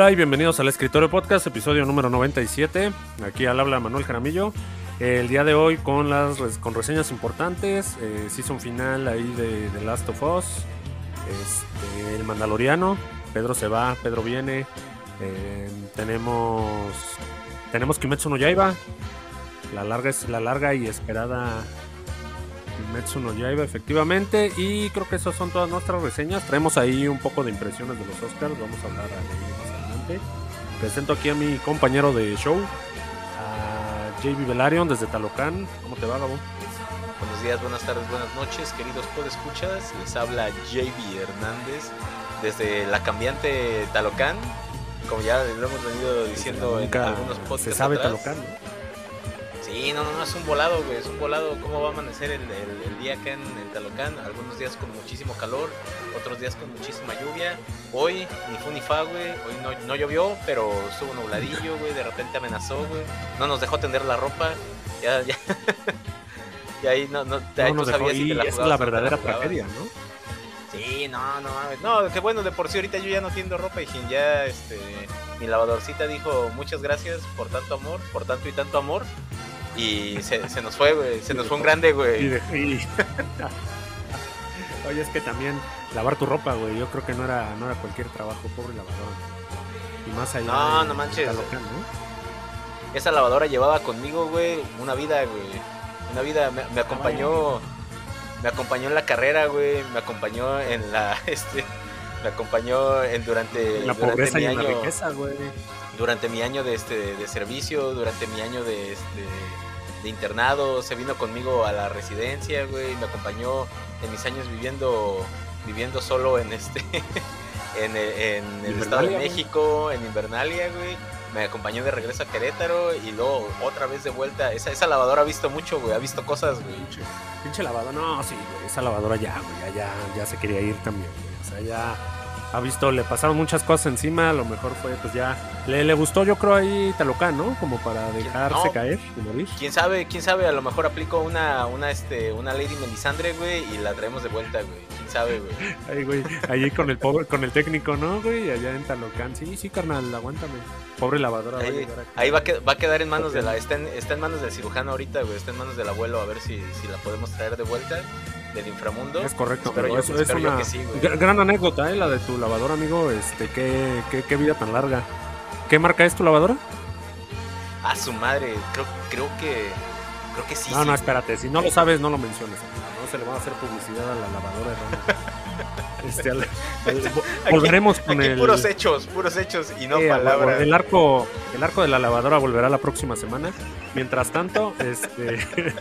Hola y bienvenidos al Escritorio Podcast, episodio número 97. Aquí al habla Manuel Jaramillo. El día de hoy con las con reseñas importantes, eh, season final ahí de The Last of Us, este, el Mandaloriano, Pedro se va, Pedro viene, eh, tenemos tenemos Kimetsu no Yaiba, la larga la larga y esperada Kimetsu no Yaiba efectivamente y creo que esas son todas nuestras reseñas. Traemos ahí un poco de impresiones de los Oscars, vamos a hablar más Presento aquí a mi compañero de show, a JB Velarion desde Talocán. ¿Cómo te va, Gabo? Buenos días, buenas tardes, buenas noches, queridos podescuchas. Les habla JB Hernández desde la cambiante Talocán. Como ya lo hemos venido diciendo en algunos podcasts. Se sabe atrás. Talocán, ¿no? Sí, no, no, no, es un volado, güey, es un volado. ¿Cómo va a amanecer el, el- el día acá en el Talocán? Algunos días con muchísimo calor, otros días con muchísima lluvia. Hoy ni fu ni fa, güey. Hoy no, no llovió, pero estuvo nubladillo, güey. De repente amenazó, güey. No nos dejó tender la ropa. Ya, ya. y ahí no, no, No ahí nos tú dejó- sabías si te la esa es jugabas la no te verdadera jugabas. tragedia, ¿no? Sí, no, no mames. No, que bueno, de por sí ahorita yo ya no tiendo ropa y ya, este, mi lavadorcita dijo muchas gracias por tanto amor, por tanto y tanto amor. Y se, se nos fue, güey, se nos fue un grande, Y güey. de- y- Oye, es que también lavar tu ropa, güey, yo creo que no era, no era cualquier trabajo, pobre lavador. Y más allá No, de- no manches. de. Esa lavadora llevaba conmigo, güey, una vida, güey. Una vida, me, me acompañó, me acompañó en la carrera, güey, me acompañó en la, este, me acompañó en durante, la durante pobreza mi y en la año- riqueza, güey. durante mi año de, este, de servicio, durante mi año de, este, de internado, se vino conmigo a la residencia, güey, me acompañó en mis años viviendo, viviendo solo en este, en, el- en el Invernalia, Estado de güey. México, en Invernalia, güey. Me acompañó de regreso a Querétaro y luego otra vez de vuelta. Esa, esa lavadora ha visto mucho, güey, ha visto cosas, güey. Pinche, pinche lavadora, no, sí, güey, esa lavadora ya, güey, ya, ya, ya se quería ir también, güey. O sea, ya ha visto, le pasaron muchas cosas encima, a lo mejor fue, pues ya, le, le gustó yo creo ahí Talocán, ¿no? Como para dejarse No. caer y morir. Quién sabe, quién sabe, a lo mejor aplico una, una, este, una Lady Melisandre, güey, y la traemos de vuelta, güey. Sabe, güey. Ahí, güey, ahí con el pobre, con el técnico, ¿no, güey? Allá en Talocán. Sí, sí, carnal, aguántame. Pobre lavadora. Ahí, aquí. ahí va, a va a quedar en manos de la. Está en, está en manos del cirujano ahorita, güey. Está en manos del abuelo. A ver si, si la podemos traer de vuelta del inframundo. Es correcto, yo- Eso es yo una sí, güey. gra- gran anécdota, ¿eh? La de tu lavadora, amigo. Este, qué, qué, qué vida tan larga. ¿Qué marca es tu lavadora? A su madre. Creo, creo que. Creo que sí. no, sí. no, espérate. Si no lo sabes, no lo menciones. Se le va a hacer publicidad a la lavadora. Este, al- al- Aquí- volveremos con Aquí el. puros hechos, puros hechos y no Sí, palabras. El arco, el arco de la lavadora volverá la próxima semana. Mientras tanto, este.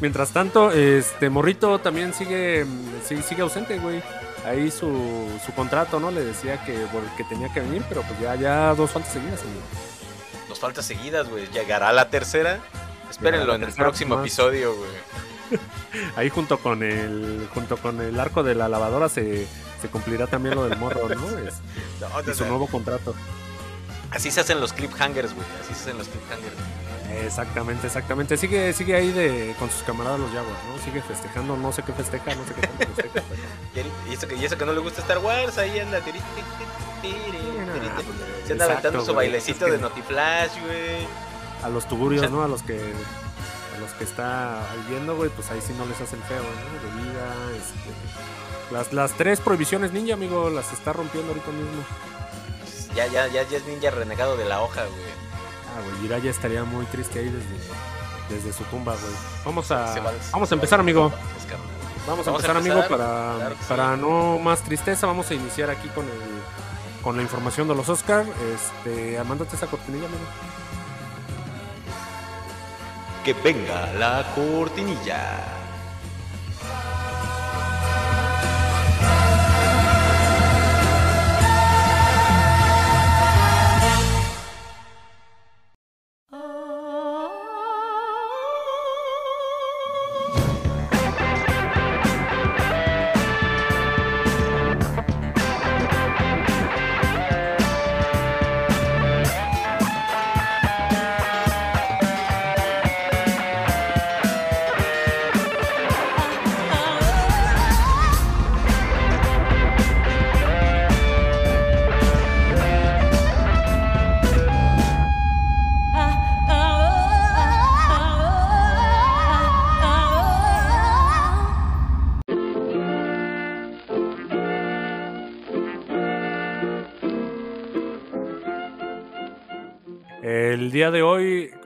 mientras tanto, este Morrito también sigue, sigue ausente, güey. Ahí su, su contrato, ¿no? Le decía que, que tenía que venir, pero pues ya, ya dos faltas seguidas, amigo. Nos falta seguidas, güey. Llegará la tercera. Espérenlo la en el próximo más. episodio, güey. Ahí junto con el, junto con el arco de la lavadora se, se cumplirá también lo del morro, ¿no? Es- No, y su nuevo contrato. así se hacen los cliffhangers, güey. Así se hacen los cliffhangers. Exactamente, exactamente. Sigue, sigue ahí de, con sus camaradas los Jaguars, ¿no? Sigue festejando, no sé qué festeja, no sé qué tanto festeja. pero- Y eso que, y eso que no le gusta Star Wars, ahí anda. tiri, tiri, tiri. Se anda aventando su bailecito Es que de Notiflash, güey. A los tugurios, Ya- ¿no? A los que los que está viendo, güey, pues ahí sí no les hacen feo, ¿no? De vida, este... Las, las tres prohibiciones ninja, amigo, las está rompiendo ahorita mismo. Ya, ya, ya, ya es ninja renegado de la hoja, güey. Ah, güey, Jiraiya estaría muy triste ahí desde, desde su tumba, güey. Vamos a, va- vamos a empezar, amigo. Vamos a Vamos a empezar, amigo, empezar, para, claro que sí. para no más tristeza. Vamos a iniciar aquí con el con la información de los Oscar. Este, mándate esa cortinilla, amigo. Que venga la cortinilla.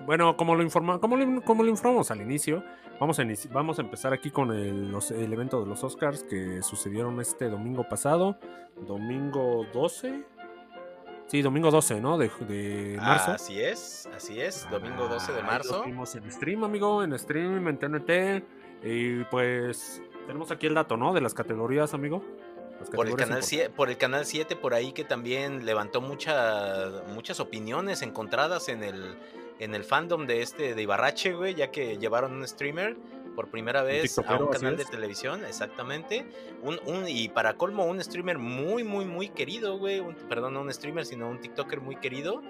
Bueno, como lo, informa, como lo, como lo informamos al inicio, vamos a, vamos a empezar aquí con el, los, el evento de los Oscars que sucedieron este domingo pasado, domingo 12. Sí, domingo 12, ¿no? De, de marzo. así es, así es, domingo 12 de marzo. Lo vimos en stream, amigo, en stream, en TNT. Y pues tenemos aquí el dato, ¿no? De las categorías, amigo. por el, canal 7, por el canal 7, por ahí que también levantó muchas muchas opiniones encontradas en el, en el fandom de este de Ibarrache, güey, ya que llevaron un streamer por primera vez a un canal de televisión, exactamente. Un, un, y para colmo, un streamer muy, muy, muy querido, güey. perdón, no un streamer, sino un TikToker muy querido.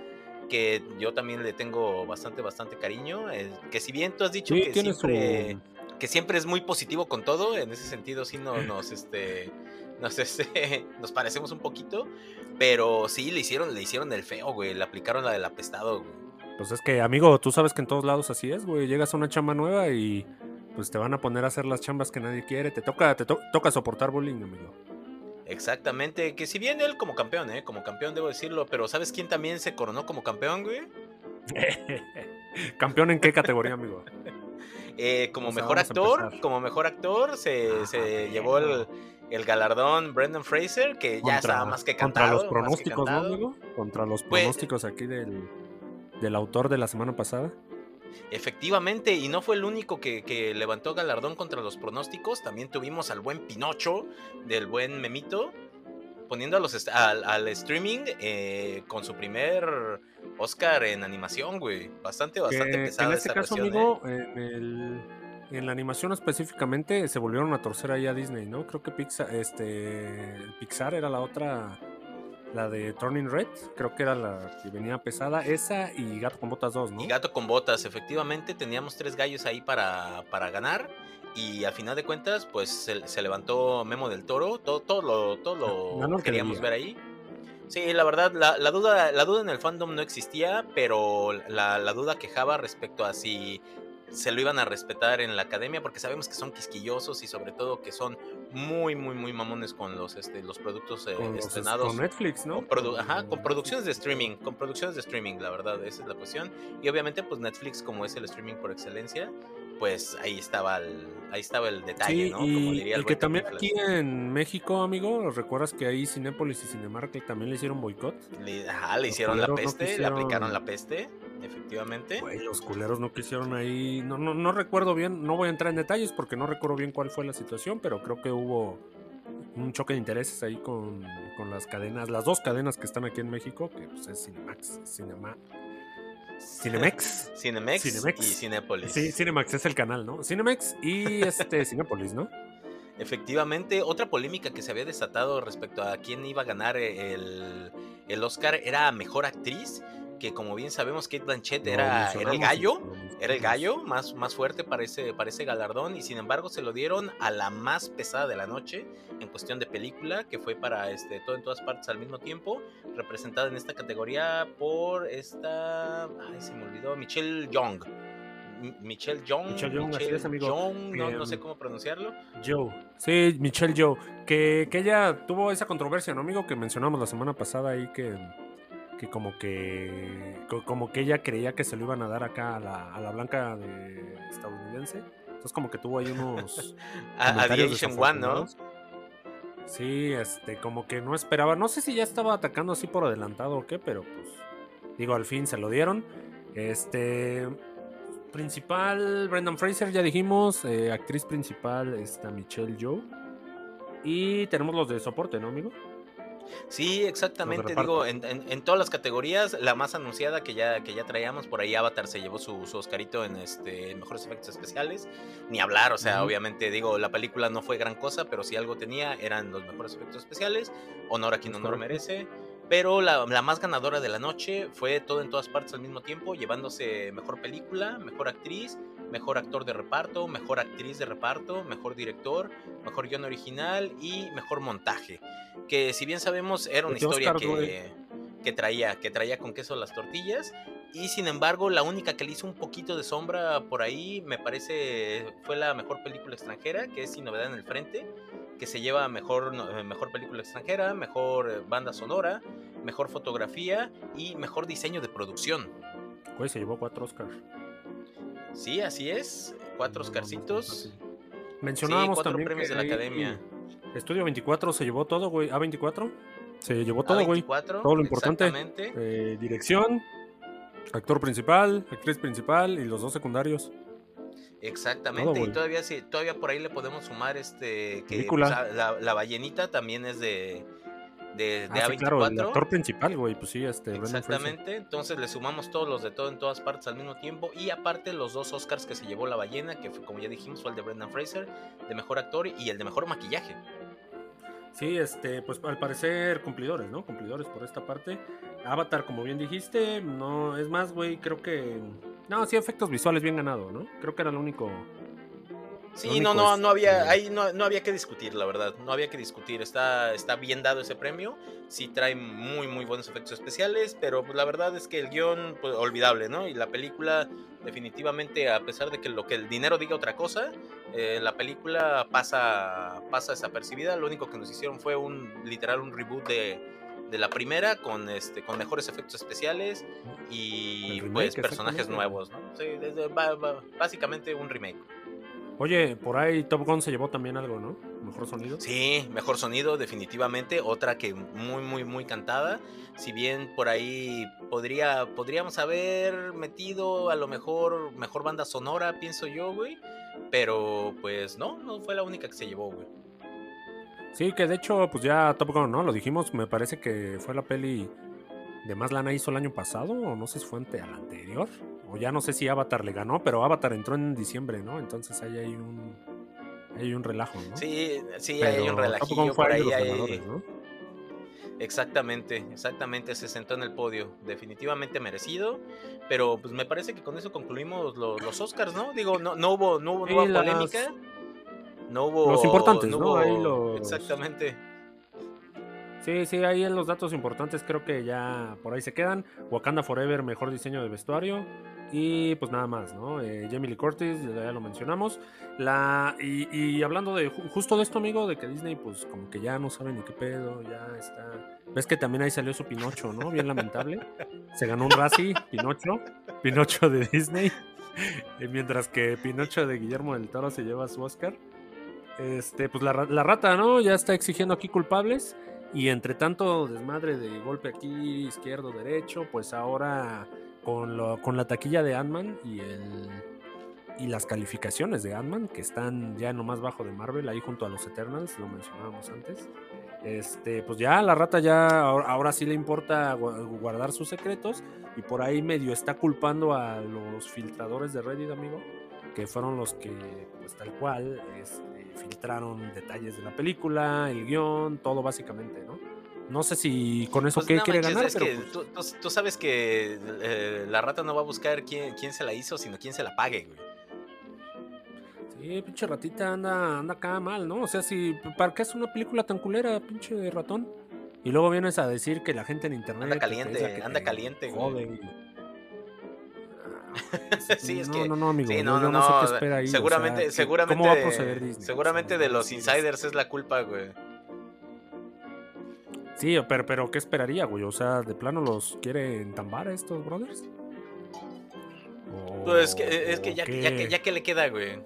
Que yo también le tengo bastante, bastante cariño. Eh, que si bien tú has dicho que siempre, que siempre es muy positivo con todo, en ese sentido sí no, nos, este, nos, este, nos parecemos un poquito. Pero sí, le hicieron, le hicieron el feo, güey. Le aplicaron la del apestado, güey. Pues es que, amigo, tú sabes que en todos lados así es, güey. Llegas a una chamba nueva y pues te van a poner a hacer las chambas que nadie quiere. Te toca, te toca soportar bullying, amigo. Exactamente, que si bien él como campeón, ¿eh? Como campeón debo decirlo, pero ¿sabes quién también se coronó como campeón, güey? ¿Campeón en qué categoría, amigo? Eh, como mejor actor, como mejor actor se, ah, llevó el, galardón Brendan Fraser, que ya estaba más que cantado. Contra los pronósticos, ¿no, amigo? Contra los pues pronósticos aquí del, del autor de la semana pasada. Efectivamente, y no fue el único que, levantó galardón contra los pronósticos. También tuvimos al buen Pinocho, del buen Memito, poniendo a los al, streaming eh, con su primer Oscar en animación, güey. Bastante, bastante pesada en este caso, amigo, ¿eh? en, la animación específicamente se volvieron a torcer ahí a Disney, ¿no? Creo que Pixar, este, Pixar era la otra la de Turning Red, creo que era la que venía pesada. Esa y Gato con Botas 2, ¿no? Y Gato con Botas, efectivamente. Teníamos tres gallos ahí para, para ganar. Y al final de cuentas, pues se, levantó Memo del Toro. Todo, todo lo, todo lo queríamos ver ahí. Sí, la verdad, la, la, duda, la duda en el fandom no existía, pero la, la duda quejaba respecto a si se lo iban a respetar en la academia porque sabemos que son quisquillosos y sobre todo que son muy, muy, muy mamones con los, este, los productos eh, estrenados. con Netflix, ¿no? Con Ajá, con producciones de streaming, con producciones de streaming, la verdad, esa es la cuestión. Y obviamente, pues Netflix, como es el streaming por excelencia, pues ahí estaba el, ahí estaba el detalle, ¿no? Como diría el, que también aquí en México, amigo, ¿recuerdas que ahí Cinépolis y Cinemark también le hicieron boicot? ajá, le hicieron la peste, le aplicaron la peste efectivamente. los culeros no quisieron ahí, no, no, no recuerdo bien, no voy a entrar en detalles porque no recuerdo bien cuál fue la situación, pero creo que hubo un choque de intereses ahí con, las cadenas, las dos cadenas que están aquí en México, que pues es Cinemax, Cinema, Cinemex. Cinemex, y Cinepolis. Sí, Cinemax es el canal, ¿no? Cinemex y este Cinepolis, ¿no? Efectivamente, otra polémica que se había desatado respecto a quién iba a ganar el, el Oscar era Mejor Actriz que como bien sabemos Kate Blanchett era, el gallo, era el gallo más, más fuerte para ese, para ese galardón y sin embargo se lo dieron a la más pesada de la noche en cuestión de película, que fue para este, todo en todas partes al mismo tiempo, representada en esta categoría por esta, ay se me olvidó, Michelle Young. Michelle Young, Michelle Young, Michelle amigo. no, no, sé cómo pronunciarlo. Joe, sí, Michelle Joe, que, que ella tuvo esa controversia, ¿no, amigo? Que mencionamos la semana pasada ahí que que como que como que ella creía que se lo iban a dar acá a la, a la blanca de estadounidense. Entonces como que tuvo ahí unos a, One, ¿no? Sí, este, como que no esperaba, no sé si ya estaba atacando así por adelantado o qué, pero pues digo, al fin se lo dieron. Este principal Brendan Fraser ya dijimos, eh, actriz principal está Michelle Joe y tenemos los de soporte, ¿no, amigo? Sí, exactamente. Digo, en, todas las categorías, la más anunciada que ya, que ya traíamos, por ahí Avatar se llevó su, su Oscarito en este mejores efectos especiales. Ni hablar, o sea, obviamente, digo, la película no fue gran cosa, pero si algo tenía eran los mejores efectos especiales. Honor a quien honor merece. Pero la, la, más ganadora de la noche fue todo en todas partes al mismo tiempo, llevándose mejor película, mejor actriz, mejor actor de reparto, mejor actriz de reparto, mejor director, mejor guion original y mejor montaje. Que si bien sabemos era una historia que, que, traía, que traía con queso las tortillas. Y sin embargo, la única que le hizo un poquito de sombra por ahí, me parece, fue la mejor película extranjera, que es Sin Novedad en el Frente, que se lleva mejor, mejor película extranjera, mejor banda sonora, mejor fotografía y mejor diseño de producción. Güey, se llevó cuatro Oscars. Sí, así es. Cuatro Oscarcitos. Mencionábamos cuatro también premios que de la academia. Estudio 24 se llevó todo, güey. A24 se llevó todo, güey. A24, Todo lo importante. exactamente. Eh, dirección, actor principal, actriz principal y los dos secundarios. Exactamente, Todo, y todavía sí, todavía por ahí le podemos sumar este que pues, a- la, la ballenita también es de, de, de Ah, sí, A24. claro, el actor principal, güey. Pues sí, este. Exactamente, entonces le sumamos todos los de todo en todas partes al mismo tiempo y aparte los dos Oscars que se llevó la ballena, que fue, como ya dijimos, fue el de Brendan Fraser, de mejor actor y el de mejor maquillaje. Sí, este, pues al parecer cumplidores, ¿no? Cumplidores por esta parte. Avatar, como bien dijiste, no, es más, güey, creo que... No, sí, efectos visuales bien ganado, ¿no? Creo que era lo único... Sí, no, no, no había, ahí no, no había que discutir, la verdad, no había que discutir, está, está bien dado ese premio, sí trae muy, muy buenos efectos especiales, pero pues, la verdad es que el guion, pues, olvidable, ¿no? Y la película, definitivamente, a pesar de que lo que el dinero diga otra cosa, eh, la película pasa, pasa desapercibida, lo único que nos hicieron fue un, literal, un reboot de, de la primera, con, este, con mejores efectos especiales y remake, pues personajes nuevos, ¿no? Sí, desde- básicamente un remake. Oye, por ahí Top Gun se llevó también algo, ¿no? Mejor sonido. Sí, mejor sonido, definitivamente. Otra que muy, muy, muy cantada. Si bien por ahí podría, podríamos haber metido a lo mejor mejor banda sonora, pienso yo, güey. Pero pues no, no fue la única que se llevó, güey. Sí, que de hecho, pues ya Top Gun, ¿no? Lo dijimos, me parece que fue la peli de más lana hizo el año pasado, o no sé si fue ante al anterior, o ya no sé si Avatar le ganó, pero Avatar entró en diciembre, ¿no? Entonces ahí hay un, hay un relajo, ¿no? Sí, sí, Pero hay un relajillo por ahí los hay- ¿no? Exactamente, exactamente, se sentó en el podio, definitivamente merecido, pero pues me parece que con eso concluimos lo- los Oscars, ¿no? Digo, no, no hubo, no hubo, no hubo polémica, no hubo... Los importantes, ¿no? hubo- Ahí los- Exactamente. Sí, sí, ahí en los datos importantes creo que ya por ahí se quedan. Wakanda Forever, mejor diseño de vestuario. Y pues nada más, ¿no? Eh, Jamie Lee Curtis, ya lo mencionamos. La, y, y hablando de ju- justo de esto, amigo, de que Disney, pues como que ya no sabe ni qué pedo, ya está. Ves que también ahí salió su Pinocho, ¿no? Bien lamentable. Se ganó un Razzie, Pinocho, Pinocho de Disney. Eh, mientras que Pinocho de Guillermo del Toro se lleva su Oscar. Este, pues la, la rata, ¿no? Ya está exigiendo aquí culpables. Y entre tanto desmadre de golpe aquí, izquierdo, derecho, pues ahora con, lo- con la taquilla de Ant-Man y, el, y las calificaciones de Ant-Man, que están ya en lo más bajo de Marvel, ahí junto a los Eternals, lo mencionábamos antes. Este, pues ya la rata ya ahora, ahora sí le importa gu- guardar sus secretos y por ahí medio está culpando a los filtradores de Reddit, amigo, que fueron los que, pues tal cual, este, filtraron detalles de la película, el guion, todo básicamente, ¿no? No sé si con eso Pues qué no quiere manches, ganar, es pero que pues, tú, tú- tú sabes que eh, la rata no va a buscar quién, quién se la hizo, sino quién se la pague, güey. sí, pinche ratita anda, anda acá mal, ¿no? O sea, si, ¿para qué es una película tan culera, pinche ratón? Y luego vienes a decir que la gente en internet... Anda caliente, que anda te caliente, güey. Sí, es no, que- no, no, amigo. Sí, yo- no, yo no, no, sé no. qué espera ahí. o sea, seguramente, ¿qué- seguramente, ¿Cómo va a proceder Disney? seguramente O sea, de los insiders es la culpa, güey. Sí, pero, pero ¿qué esperaría, güey? O sea, ¿de plano los quiere entambar a estos brothers? ¿O- Pues es que, es que ya, que- qué? ya, que, ya que le queda, güey.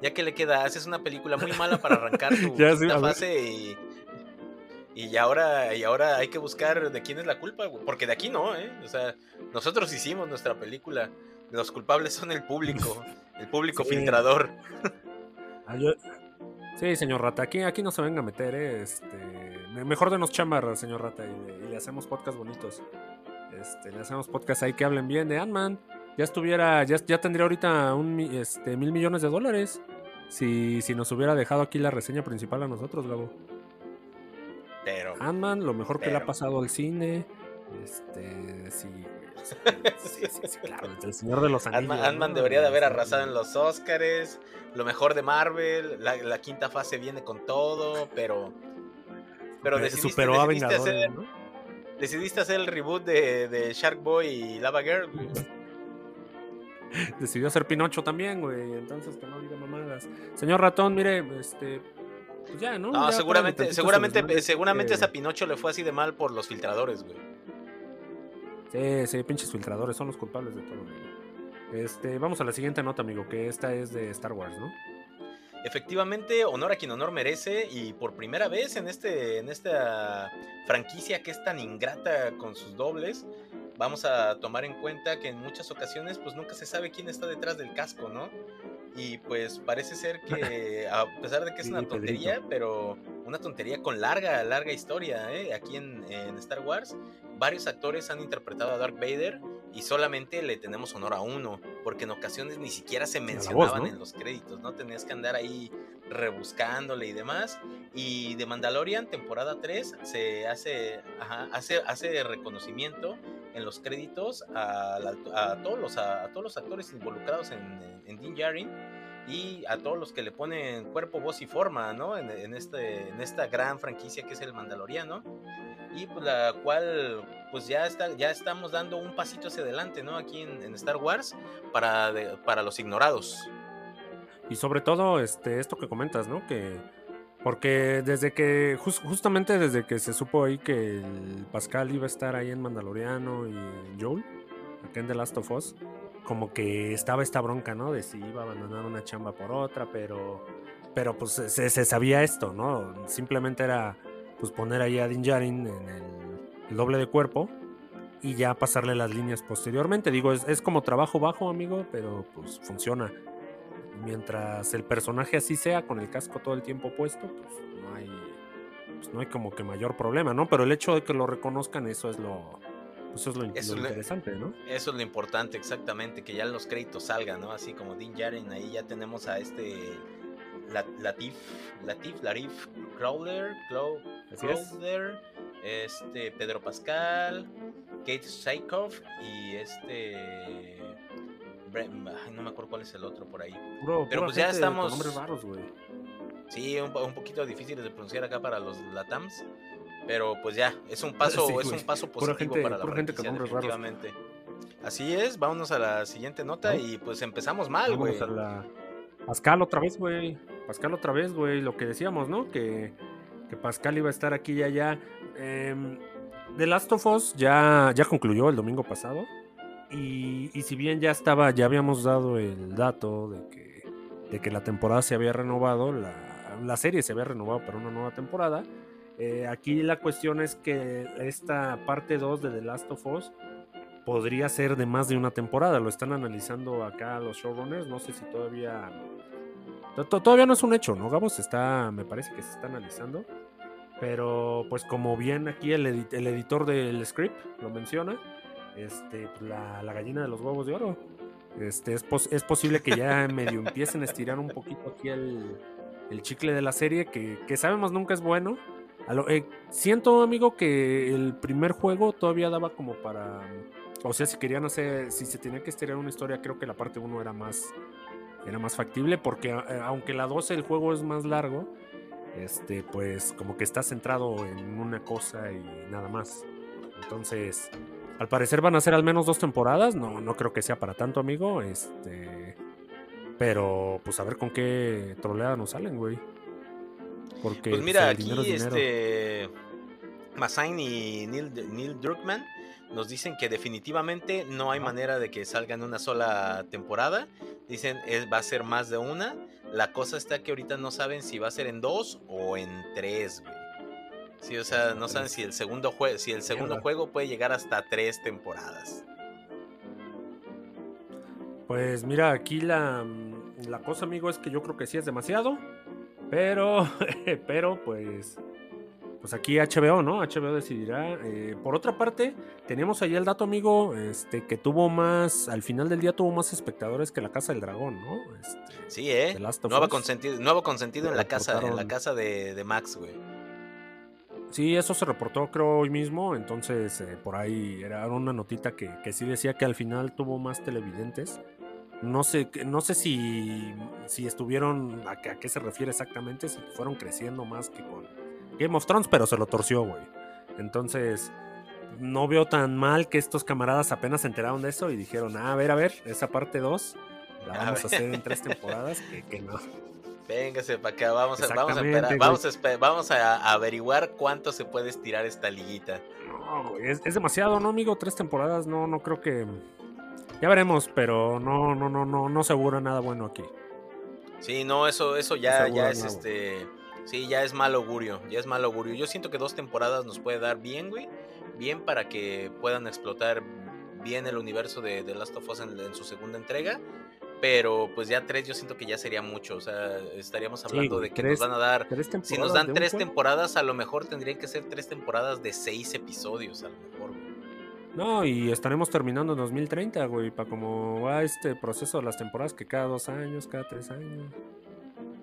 Ya que le queda, haces una película muy mala para arrancar tu Ya, sí, fase y, y ahora, y ahora hay que buscar de quién es la culpa, güey. Porque de aquí no, ¿eh? O sea, nosotros hicimos nuestra película. Los culpables son el público, el público Sí. filtrador. Ah, Sí, señor Rata, aquí, aquí no se venga a meter, ¿eh? Este... me- Mejor denos chamar, señor Rata, y le, y le hacemos podcast bonitos. Este, le hacemos podcast ahí que hablen bien de Ant-Man. Ya estuviera, ya, ya tendría ahorita un, este, mil millones de dólares. Si, si nos hubiera dejado aquí la reseña principal a nosotros, Gabo. Pero, Ant-Man, lo mejor que le ha pasado al cine. Este, sí, sea, sí, sí, sí, claro, el Señor de los Anillos. Ant-Man debería de haber Este, arrasado en los Oscars. Lo mejor de Marvel. La, la quinta fase viene con todo, pero. Pero decidiste, superó a decidiste hacer, ¿no? decidiste hacer el reboot de, de Shark Boy y Lava Girl. güey. Decidió hacer Pinocho también, güey. Entonces que no diga mamadas. Señor ratón, mire, este. Pues ya, ¿no? No, Ya seguramente, seguramente, seguramente que- a Pinocho le fue así de mal por los filtradores, güey. Sí, sí, pinches filtradores son los culpables de todo. amigo. Este, vamos a la siguiente nota, amigo, que esta es de Star Wars, ¿no? Efectivamente, honor a quien honor merece y por primera vez en este en esta franquicia que es tan ingrata con sus dobles, vamos a tomar en cuenta que en muchas ocasiones pues nunca se sabe quién está detrás del casco, ¿no? Y pues parece ser que a pesar de que es una tontería, pero una tontería con larga, larga historia, ¿eh? Aquí en, en Star Wars, varios actores han interpretado a Darth Vader y solamente le tenemos honor a uno, porque en ocasiones ni siquiera se voz, mencionaban ¿no? en los créditos, ¿no? Tenías que andar ahí rebuscándole y demás. Y de Mandalorian, temporada 3, se hace, ajá, hace, hace reconocimiento en los créditos a, a todos, los, a, todos los actores involucrados en, en Din y a todos los que le ponen cuerpo, voz y forma, ¿no? En, en este, en esta gran franquicia que es el Mandaloriano. Y pues la cual, pues ya, está, ya estamos dando un pasito hacia adelante, ¿no? Aquí en, en Star Wars para, de- para los ignorados. Y sobre todo, este, esto que comentas, ¿no? Que. Porque desde que. jus- justamente desde que se supo ahí que el Pascal iba a estar ahí en Mandaloriano y Joel, acá en The Last of Us, como que estaba esta bronca, ¿no? De si iba a abandonar una chamba por otra, pero. Pero pues se, se sabía esto, ¿no? Simplemente era pues poner ahí a Din Djarin en el, doble de cuerpo y ya pasarle las líneas posteriormente. Digo, es como trabajo bajo, amigo, pero pues funciona mientras el personaje así sea, con el casco todo el tiempo puesto, pues no hay, pues no hay como que mayor problema, ¿no? Pero el hecho de que lo reconozcan, eso es lo, pues eso es lo, Eso lo le- interesante, ¿no? Eso es lo importante, exactamente, que ya los créditos salgan, ¿no? Así como Din Djarin, ahí ya tenemos a este La- Latif, Latif, Larif es. Crowder, este Pedro Pascal, Kate Saikov y este no me acuerdo cuál es el otro por ahí. Puro- Pero pues ya estamos- nombres raros, güey. Sí, un, un poquito difíciles de pronunciar acá para los Latams. Pero pues ya, es un paso, Sí, es un paso positivo gente- para la pura gente franquicia, nombres raros. definitivamente. Así es, vámonos a la siguiente nota ¿No? y pues empezamos mal, güey. A la... Pascal otra vez, güey. Pascal otra vez, güey. Lo que decíamos, ¿no? Que, que Pascal iba a estar aquí y allá. Em, The Last of Us ya, ya concluyó el domingo pasado. Y, y si bien ya estaba, ya habíamos dado el dato de que, de que la temporada se había renovado, la, la serie se había renovado para una nueva temporada. eh, aquí la cuestión es que esta parte 2 de The Last of Us podría ser de más de una temporada. Lo están analizando acá los showrunners. No sé si todavía. to- to- Todavía no es un hecho, ¿no, Gabos? Está, me parece que se está analizando. Pero, pues, como bien aquí el, edi- el editor del script lo menciona, este, pues, la, la gallina de los huevos de oro. Este, es, pos- es posible que ya medio empiecen a estirar un poquito aquí el, el chicle de la serie, que, que sabemos nunca es bueno. A lo- eh, siento, amigo, que el primer juego todavía daba como para. O sea, si querían hacer. Si se tenía que estirar una historia, creo que la parte 1 era más. Era más factible. Porque eh, aunque la 12 el juego es más largo. Este, pues como que está centrado en una cosa y nada más. Entonces. Al parecer van a ser al menos dos temporadas. No, no creo que sea para tanto, amigo. Este. Pero, pues a ver con qué troleada nos salen, güey. Porque Pues mira, el dinero aquí es este Massain y Neil, Neil Druckmann nos dicen que definitivamente no hay manera de que salga en una sola temporada. Dicen es, va a ser más de una. La cosa está que ahorita no saben si va a ser en dos o en tres, güey. Sí, o sea, no saben si el segundo juego, si el segundo Mierda. juego puede llegar hasta tres temporadas. Pues mira, aquí la, mm, la cosa, amigo, es que yo creo que sí es demasiado. Pero, pero pues, pues aquí HBO, ¿no? HBO decidirá. Eh, por otra parte, tenemos ahí el dato, amigo, este, que tuvo más, al final del día tuvo más espectadores que la Casa del Dragón, ¿no? Este, Sí, eh. Nuevo consentido, nuevo consentido en la casa, en la casa de, de Max, güey. Sí, eso se reportó creo hoy mismo, entonces eh, por ahí era una notita que, que sí decía que al final tuvo más televidentes. No sé, no sé si, si estuvieron, a, qué- a qué se refiere exactamente, si fueron creciendo más que con Game of Thrones, pero se lo torció, güey. Entonces, no veo tan mal que estos camaradas apenas se enteraron de eso y dijeron, ah, a ver, a ver, esa parte 2 la vamos a hacer en tres temporadas, que, que no. Véngase para acá, vamos a, vamos a, esperar, vamos, a, vamos a averiguar cuánto se puede estirar esta liguita. No, güey, es, demasiado, ¿no, amigo? Tres temporadas, no, no creo que. Ya veremos, pero no, no, no, no, no seguro nada bueno aquí. Sí, no, eso, eso ya, ya es este. Sí, ya es mal augurio, ya es mal augurio. Yo siento que dos temporadas nos puede dar bien, güey. Bien para que puedan explotar bien el universo de, Last of Us en, su segunda entrega. Pero pues ya tres yo siento que ya sería mucho. O sea, estaríamos hablando de que nos van a dar... Si nos dan tres temporadas, a lo mejor tendrían que ser tres temporadas de seis episodios, a lo mejor. No, y estaremos terminando en 2030, güey, para como va este proceso de las temporadas que cada dos años, cada tres años.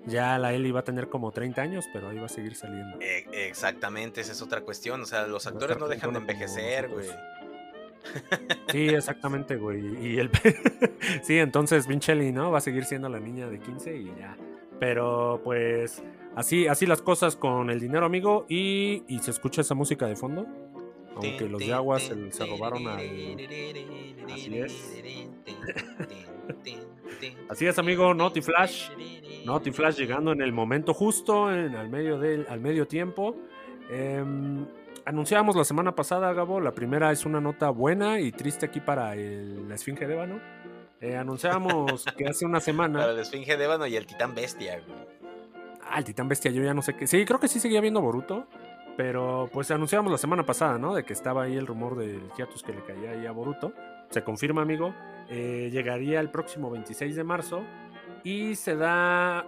Ya la Ellie va a tener como 30 años, pero ahí va a seguir saliendo. E, exactamente, esa es otra cuestión. O sea, los actores no dejan de envejecer, güey. Sí, exactamente, güey. Y el sí, entonces Vinchelli, ¿no? Va a seguir siendo la niña de 15 y ya. Pero pues así, así las cosas con el dinero, amigo. Y, y se escucha esa música de fondo. Aunque los Yaguas se, se robaron al. Así es. Así es, amigo. Naughty Flash. Naughty Flash llegando en el momento justo, en, al, medio del, al medio tiempo. Eh, anunciábamos la semana pasada, Gabo. La primera es una nota buena y triste aquí para la Esfinge de Ébano. Eh, anunciábamos que hace una semana. Para la Esfinge de Ébano y el Titán Bestia, Ah, el Titán Bestia, yo ya no sé qué. Sí, creo que sí seguía viendo Boruto. Pero pues anunciábamos la semana pasada, ¿no? De que estaba ahí el rumor del hiatus que le caía ahí a Boruto. Se confirma, amigo. Eh, llegaría el próximo 26 de marzo. Y se da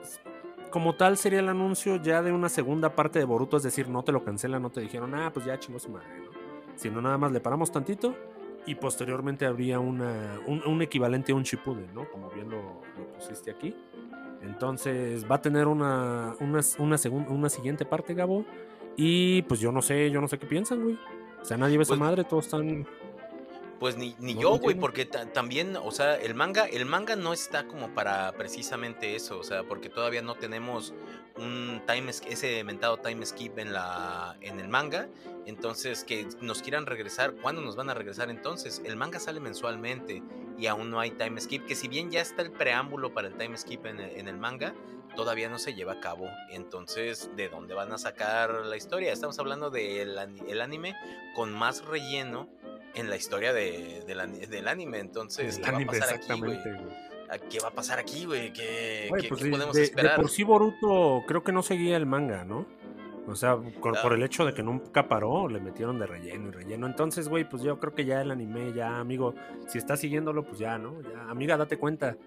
como tal sería el anuncio ya de una segunda parte de Boruto, es decir, no te lo cancelan, no te dijeron, ah, pues ya chingó su madre, ¿no? Sino nada más le paramos tantito y posteriormente habría una, un, equivalente a un Shippuden, ¿no? Como bien lo, pusiste aquí. Entonces va a tener una, una, una, una siguiente parte, Gabo. Y pues yo no sé, yo no sé qué piensan, güey. O sea, nadie ve esa pues madre, todos están pues ni, ni yo, güey, porque también, o sea, el manga, el manga no está como para precisamente eso, o sea, porque todavía no tenemos un time ese mentado time skip en la en el manga, entonces que nos quieran regresar, ¿cuándo nos van a regresar entonces? El manga sale mensualmente y aún no hay time skip, que si bien ya está el preámbulo para el time skip en el, en el manga, todavía no se lleva a cabo. Entonces, ¿de dónde van a sacar la historia? Estamos hablando del el anime con más relleno en la historia de, del anime. Entonces, ¿qué va a pasar aquí, güey? ¿Qué va a pasar aquí, güey? ¿Qué, pues podemos esperar? por sí Boruto creo que no seguía el manga, ¿no? O sea, por, el hecho de que nunca paró, le metieron de relleno y relleno. Entonces, güey, pues yo creo que ya el anime, ya, amigo, si estás siguiéndolo, pues ya, ¿no? Ya, amiga, date cuenta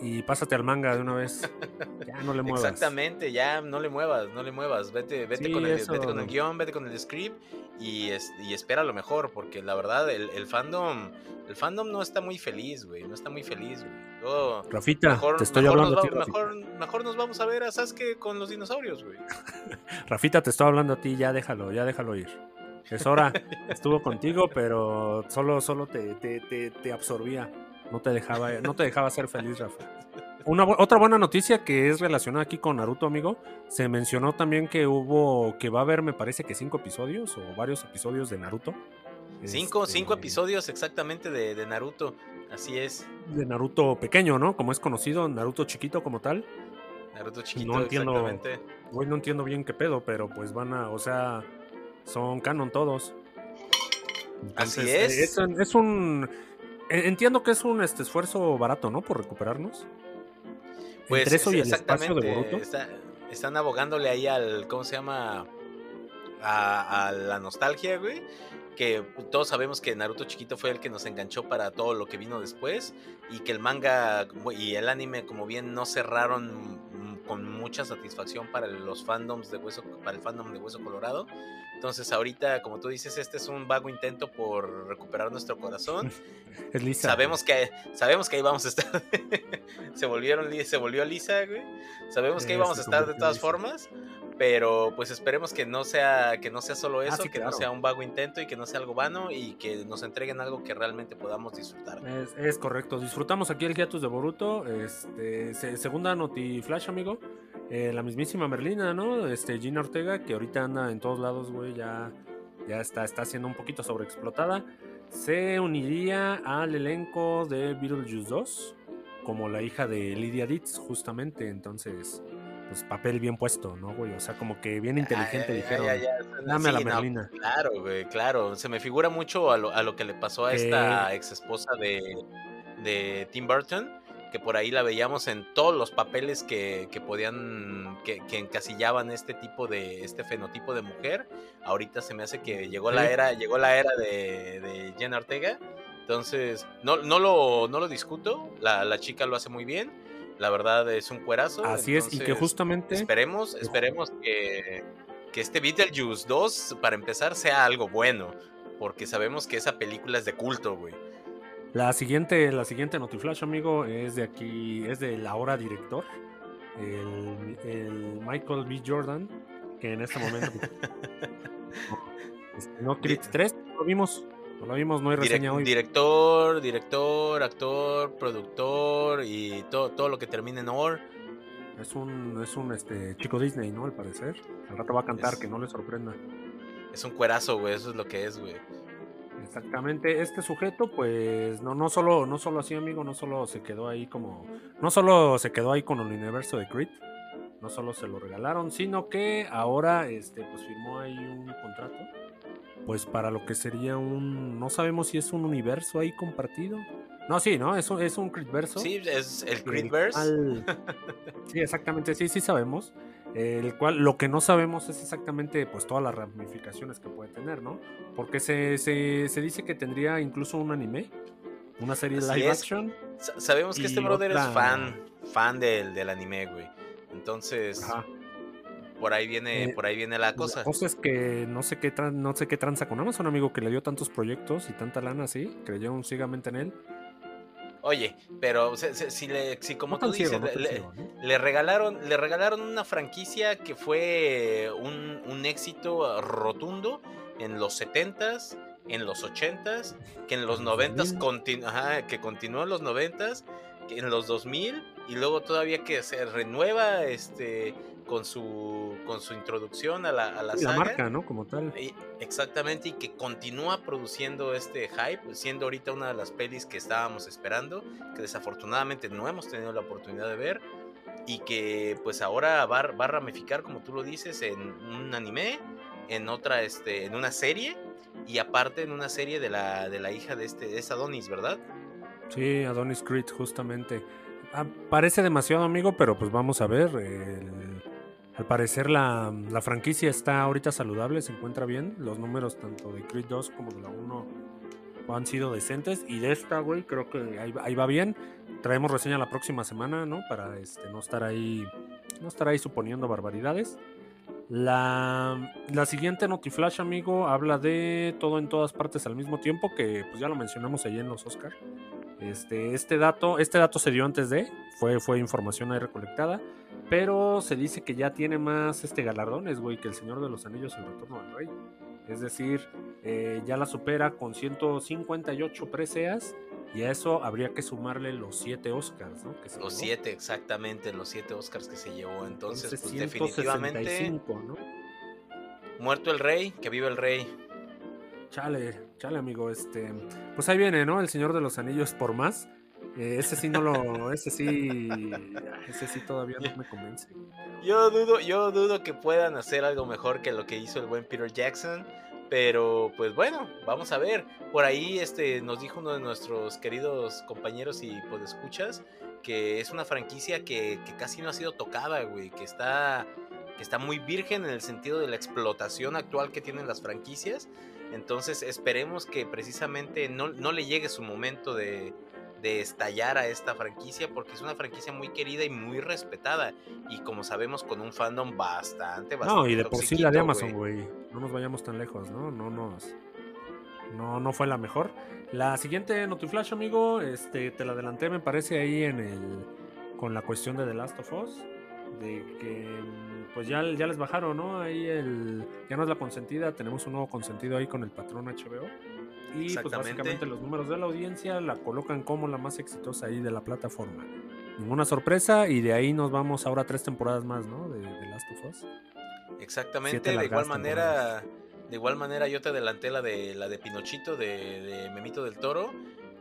y pásate al manga de una vez. Ya no le muevas. Exactamente, ya no le muevas, no le muevas. Vete, vete, con, el, vete con el guion, vete con el script y, y espera lo mejor, porque la verdad, el, el, fandom, el fandom no está muy feliz, güey. No está muy feliz, güey. Rafita, te estoy hablando a ti. Mejor, mejor, nos vamos a ver a Sasuke con los dinosaurios, güey. Rafita, te estoy hablando a ti, ya déjalo, ya déjalo ir. Es hora, estuvo contigo, pero solo, solo te, te, te, te absorbía. No te dejaba, no te dejaba ser feliz, Rafa. Una, otra buena noticia que es relacionada aquí con Naruto, amigo. Se mencionó también que hubo, que va a haber, me parece que cinco episodios o varios episodios de Naruto. Cinco, cinco este, episodios exactamente de, Naruto, así es. De Naruto pequeño, ¿no? Como es conocido, Naruto chiquito como tal. Naruto chiquito, no entiendo, Güey, no entiendo bien qué pedo, pero pues van a, o sea, son canon todos. así es. es un Entiendo que es un este, esfuerzo barato, ¿no? Por recuperarnos. Pues eso y el espacio de Boruto. están abogándole ahí al. ¿Cómo se llama? A, la nostalgia, güey. Que todos sabemos que Naruto chiquito fue el que nos enganchó para todo lo que vino después. Y que el manga y el anime, como bien, no cerraron con mucha satisfacción para los fandoms de hueso, para el fandom de Hueso Colorado. Entonces ahorita, como tú dices, este es un vago intento por recuperar nuestro corazón. es Lisa. Sabemos que, sabemos que ahí vamos a estar. se volvieron, se volvió Lisa, güey. Sabemos que ahí vamos a estar de todas formas. Pero pues esperemos que no sea, que no sea solo ah, eso, que no sea un vago intento y que no sea algo vano y que nos entreguen algo que realmente podamos disfrutar. Es, correcto. Disfrutamos aquí el hiatus de Boruto. Este, segunda Noti Flash, amigo. Eh, la mismísima Merlina, ¿no? Este, Gina Ortega, que ahorita anda en todos lados, güey, ya, ya está, está siendo un poquito sobreexplotada. Se uniría al elenco de Beetlejuice 2 como la hija de Lydia Ditz, justamente. Entonces, pues papel bien puesto, ¿no, güey? O sea, como que bien inteligente dijeron, dame a la no, Merlina. claro, güey, claro. Se me figura mucho a lo, a lo que le pasó a esta ex esposa de, de Tim Burton, que por ahí la veíamos en todos los papeles que, que podían, que, que encasillaban este tipo de, este fenotipo de mujer. Ahorita se me hace que llegó la era, llegó la era de, de Jenna Ortega. Entonces, no, no, lo, no lo discuto, la, la chica lo hace muy bien. La verdad es un cuerazo. Así es, y que justamente... Esperemos, esperemos que, que este Beetlejuice 2, para empezar, sea algo bueno. Porque sabemos que esa película es de culto, güey. La siguiente, la siguiente Notiflash, amigo, es de aquí, es del ahora director, el, el Michael B. Jordan, que en este momento este, no Creed Di- 3, no lo vimos, lo vimos, no hay Direc- reseña hoy. director, director, actor, productor y todo, todo lo que termine en or. Es un, es un este, chico Disney, ¿no? Al parecer. Al rato va a cantar, Es- que no le sorprenda. Es un cuerazo, güey. Eso es lo que es, güey. Exactamente, este sujeto, pues, no, no solo, no solo así, amigo, no solo se quedó ahí como, no solo se quedó ahí con el universo de Creed, no solo se lo regalaron, sino que ahora, este, pues firmó ahí un contrato, pues para lo que sería un, no sabemos si es un universo ahí compartido. No, sí, ¿no? Es un, es un Creedverso. Sí, es el el Creedverse. cual- sí, exactamente, sí, sí sabemos. El cual lo que no sabemos es exactamente pues todas las ramificaciones que puede tener, ¿no? Porque se, se, se dice que tendría incluso un anime, una serie Así live es. action. Sa- Sabemos que este brother otra- es fan, fan del, del anime, güey. Entonces, Ajá. Por ahí viene, Eh, por ahí viene la cosa. La cosa es que no sé qué tran- no sé qué tranza con Amazon, amigo, que le dio tantos proyectos y tanta lana así, creyeron ciegamente en él. Oye, pero se- se- si, le, si como no tú tan ciego, dices, no le, ciego, ¿no? le regalaron, le regalaron una franquicia que fue un, un éxito rotundo en los 70s, en los 80s, que en los En los 90s 2000. continu- ajá, que continuó en los 90s, que en los 2000 y luego todavía que se renueva este con su con su introducción a la, a la Sí, la saga. marca, ¿no? Como tal. Y- Exactamente, y que continúa produciendo este hype, siendo ahorita una de las pelis que estábamos esperando, que desafortunadamente no hemos tenido la oportunidad de ver, y que pues ahora va, va a ramificar, como tú lo dices, en un anime, en otra, este, en una serie, y aparte en una serie de la, de la hija de este, es Adonis, ¿verdad? Sí, Adonis Creed, justamente. Ah, parece demasiado, amigo, pero pues vamos a ver. el- Al parecer la, la franquicia está ahorita saludable, se encuentra bien. Los números tanto de Creed 2 como de la 1 han sido decentes. Y de esta, güey, creo que ahí, ahí va bien. Traemos reseña la próxima semana, ¿no? Para este, no estar ahí. No estar ahí suponiendo barbaridades. La, la siguiente Notiflash, amigo, habla de todo en todas partes al mismo tiempo, que pues ya lo mencionamos ahí en los Oscar. Este, este dato, este dato se dio antes de, fue, fue información ahí recolectada, pero se dice que ya tiene más este galardones, güey, que el Señor de los Anillos, el Retorno del Rey. Es decir, eh, ya la supera con 158 preseas y a eso habría que sumarle los 7 Oscars, ¿no? Que se Los llevó. siete, exactamente, los siete Oscars que se llevó. Entonces, Entonces, pues definitivamente, 165, ¿no? muerto el rey, que vive el rey. Chale, chale, amigo. Este, pues ahí viene, ¿no? El Señor de los Anillos por más. Eh, ese sí no lo, ese sí, ese sí todavía no me convence. Yo dudo, yo dudo que puedan hacer algo mejor que lo que hizo el buen Peter Jackson. Pero pues bueno, vamos a ver. Por ahí este, nos dijo uno de nuestros queridos compañeros y podescuchas que es una franquicia que, que casi no ha sido tocada, güey. Que está, que está muy virgen en el sentido de la explotación actual que tienen las franquicias. Entonces esperemos que precisamente no, no le llegue su momento de, de estallar a esta franquicia porque es una franquicia muy querida y muy respetada y como sabemos con un fandom bastante, bastante No, y de por sí la de Amazon, güey. No nos vayamos tan lejos, ¿no? No nos. No, no fue la mejor. La siguiente Notiflash, amigo, este, te la adelanté, me parece, ahí en el. con la cuestión de The Last of Us. De que pues ya, ya les bajaron, ¿no? Ahí el. Ya no es la consentida, tenemos un nuevo consentido ahí con el patrón HBO. Y pues básicamente los números de la audiencia la colocan como la más exitosa ahí de la plataforma. Ninguna sorpresa, y de ahí nos vamos ahora tres temporadas más, ¿no? De Last of Us. Exactamente, de igual manera, de igual manera yo te adelanté la de la de Pinochito de, de Memito del Toro,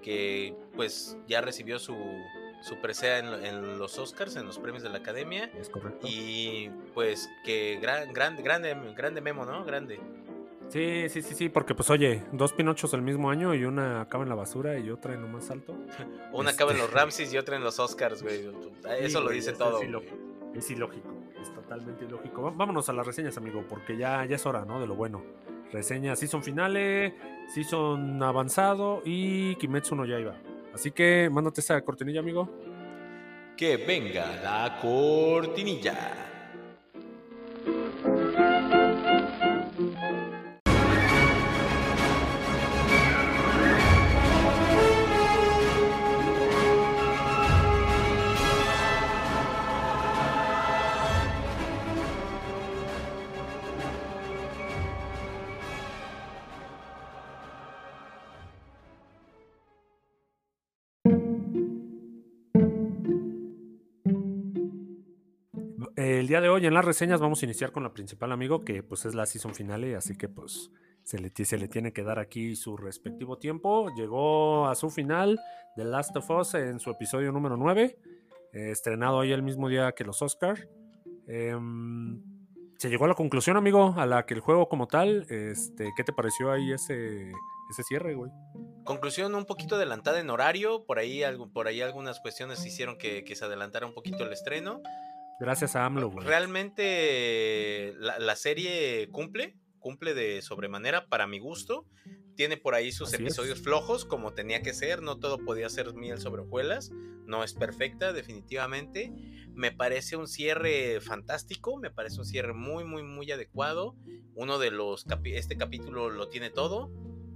que pues ya recibió su, su presea en, los Oscars, en los premios de la Academia. Es correcto. Y pues que gran, grande, grande, grande memo, ¿no? Grande. Sí, sí, sí, sí, porque pues oye, dos Pinochos el mismo año y una acaba en la basura y otra en lo más alto. una acaba en los este Ramses y otra en los Oscars, güey. Eso lo dice todo. Es ilógico, es totalmente ilógico. Vámonos a las reseñas, amigo, porque ya, ya es hora, ¿no? De lo bueno. Reseñas son finales, son avanzado y Kimetsu no ya iba. Así que mándate esa cortinilla, amigo. Que venga la cortinilla. Día de hoy en las reseñas vamos a iniciar con la principal, amigo, que pues es la season finale, así que pues se le, tiene que dar aquí su respectivo tiempo. Llegó a su final The Last of Us en su episodio número 9, eh, estrenado hoy el mismo día que los Oscars. Em, se llegó a la conclusión, amigo, a la que el juego como tal, este, ¿qué te pareció ahí ese, ese cierre, güey? Conclusión un poquito adelantada en horario, por ahí, por ahí algunas cuestiones hicieron que se adelantara un poquito el estreno. Gracias a AMLO, güey. Realmente la, serie cumple, cumple de sobremanera para mi gusto. Tiene por ahí sus episodios flojos, como tenía que ser. No todo podía ser miel sobre hojuelas. No es perfecta, definitivamente. Me parece un cierre fantástico. Me parece un cierre muy, muy, muy adecuado. Uno de los. este capítulo lo tiene todo.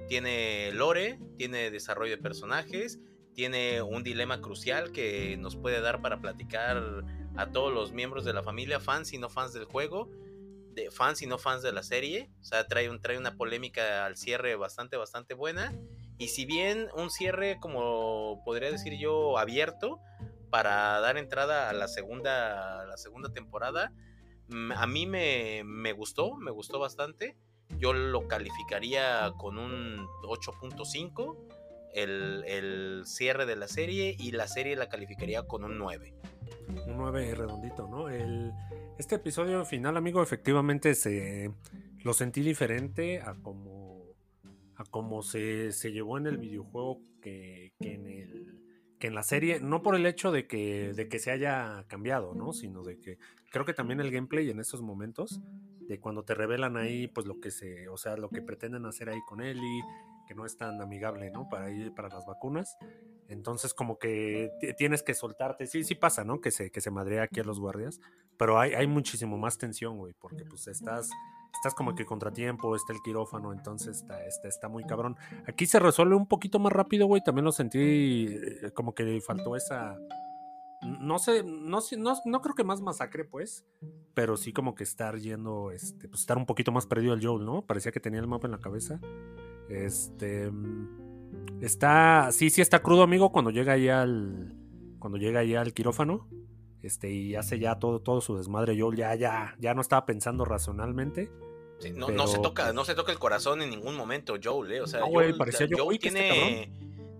Tiene lore, tiene desarrollo de personajes, tiene un dilema crucial que nos puede dar para platicar a todos los miembros de la familia, fans y no fans del juego, de fans y no fans de la serie. O sea, trae, un, trae una polémica al cierre bastante, bastante buena. Y si bien un cierre, como podría decir yo, abierto, para dar entrada a la segunda, la segunda temporada, a mí me, me gustó, me gustó bastante. Yo lo calificaría con un 8.5, el, el cierre de la serie, y la serie la calificaría con un 9 un 9 redondito, ¿no? Este episodio final, amigo, efectivamente se lo sentí diferente a como, a como se, se llevó en el videojuego que, que en la serie, no por el hecho de que, de que se haya cambiado, ¿no? Sino de que creo que también el gameplay en estos momentos, de cuando te revelan ahí, pues lo que se, o sea, lo que pretenden hacer ahí con Ellie, que no es tan amigable, ¿no? Para ir para las vacunas. Entonces, como que tienes que soltarte. Sí, sí pasa, ¿no? Que se, que se madrea aquí a los guardias. Pero hay, hay muchísimo más tensión, güey. Porque pues estás, estás como que contratiempo, está el quirófano, entonces está, está, está muy cabrón. Aquí se resuelve un poquito más rápido, güey. También lo sentí eh, como que faltó esa. No sé, no, no, no creo que más masacre, pues. Pero sí como que estar yendo, este, pues estar un poquito más perdido el Joel, ¿no? Parecía que tenía el mapa en la cabeza. Este. Está, sí, sí está crudo, amigo, cuando llega ahí al, cuando llega ahí al quirófano, este, y hace ya todo, todo su desmadre. Yo ya, ya, ya no estaba pensando racionalmente. no, no, se toca, no se toca el corazón en ningún momento, Joel, ¿eh? O sea, parecía Joel tiene,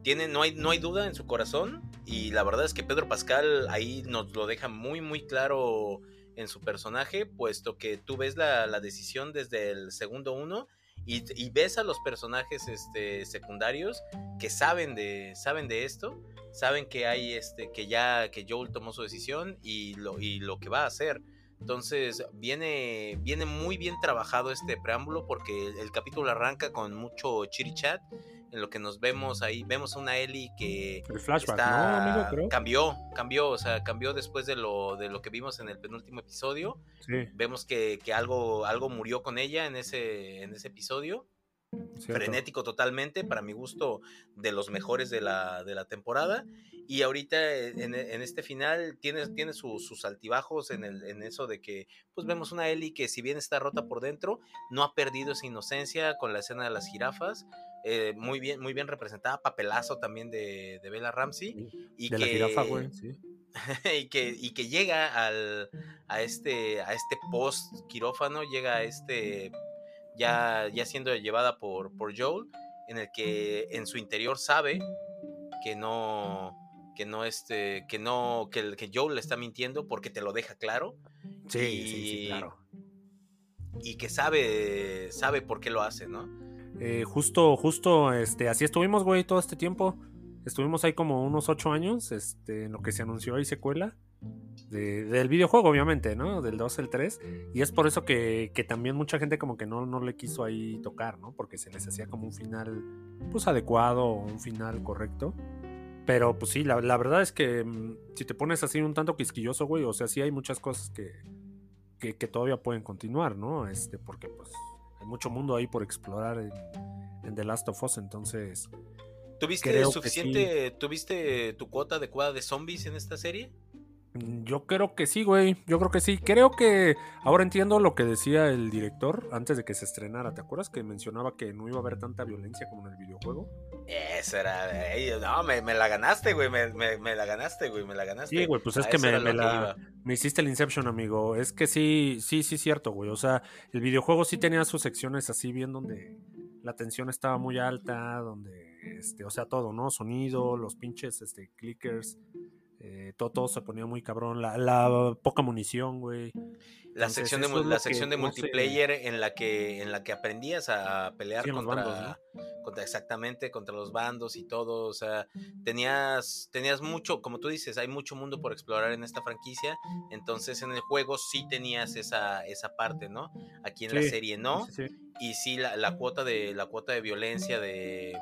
tiene, no hay, no hay duda en su corazón. Y la verdad es que Pedro Pascal ahí nos lo deja muy, muy claro en su personaje, puesto que tú ves la, la decisión desde el segundo uno y, ves a los personajes este, secundarios que saben de, saben de esto, saben que hay este, que ya, que Joel tomó su decisión y lo, y lo que va a hacer. Entonces viene, viene muy bien trabajado este preámbulo porque el, capítulo arranca con mucho chiri chat en lo que nos vemos ahí, vemos a una Ellie que cambió, cambió, o sea, cambió después de lo, de lo que vimos en el penúltimo episodio. Vemos que, algo, algo murió con ella en ese, en ese episodio. Frenético totalmente, para mi gusto, de los mejores de la, de la temporada. Y ahorita eh, en, este final tiene, tiene sus altibajos en, el, en eso de que pues vemos una Ellie que si bien está rota por dentro, no ha perdido esa inocencia con la escena de las jirafas. Eh, muy bien, muy bien representada, papelazo también de, de Bella Ramsey. Y de que, la jirafa, güey, y, que, y que llega al, a este, a este post quirófano, llega a este, ya, ya siendo llevada por, por Joel, en el que en su interior sabe que no, que no este, que no, que, que Joel le está mintiendo porque te lo deja claro. Sí, sí, sí, claro. Y que sabe, sabe por qué lo hace, ¿no? Eh, justo, justo, este, así estuvimos, güey, todo este tiempo. Estuvimos ahí como unos ocho años, este, en lo que se anunció ahí secuela. del videojuego, obviamente, ¿no? Del 2 al 3. Y es por eso que, que, también mucha gente como que no, no le quiso ahí tocar, ¿no? Porque se les hacía como un final, pues, adecuado un final correcto. Pero, pues sí, la, la verdad es que mm, si te pones así un tanto quisquilloso, güey, o sea, sí hay muchas cosas que, que, que todavía pueden continuar, ¿no? Este, porque, pues, hay mucho mundo ahí por explorar en, en The Last of Us, entonces ¿Tuviste suficiente, tuviste tu cuota adecuada de zombies en esta serie? Mm, yo creo que sí, güey. Yo creo que sí. Creo que ahora entiendo lo que decía el director antes de que se estrenara. ¿Te acuerdas que mencionaba que no iba a haber tanta violencia como en el videojuego? Eso era. no, me, la ganaste, güey. Me, la ganaste, güey. Me la ganaste. Sí, güey. Pues es que me, me hiciste el Inception, amigo. Es que sí, sí, sí, cierto, güey. O sea, el videojuego sí tenía sus secciones así bien donde la tensión estaba muy alta, donde este, o sea, todo, ¿no? Sonido, los pinches este, clickers, eh, todo, se ponía muy cabrón, la, poca munición, güey. La sección de, la sección de multiplayer en la que en la que aprendías a pelear contra, contra, exactamente contra los bandos y todo, o sea, tenías tenías mucho, como tú dices, hay mucho mundo por explorar en esta franquicia, entonces en el juego sí tenías esa esa parte, ¿no? Aquí en la serie no. y sí la, la cuota de la cuota de violencia de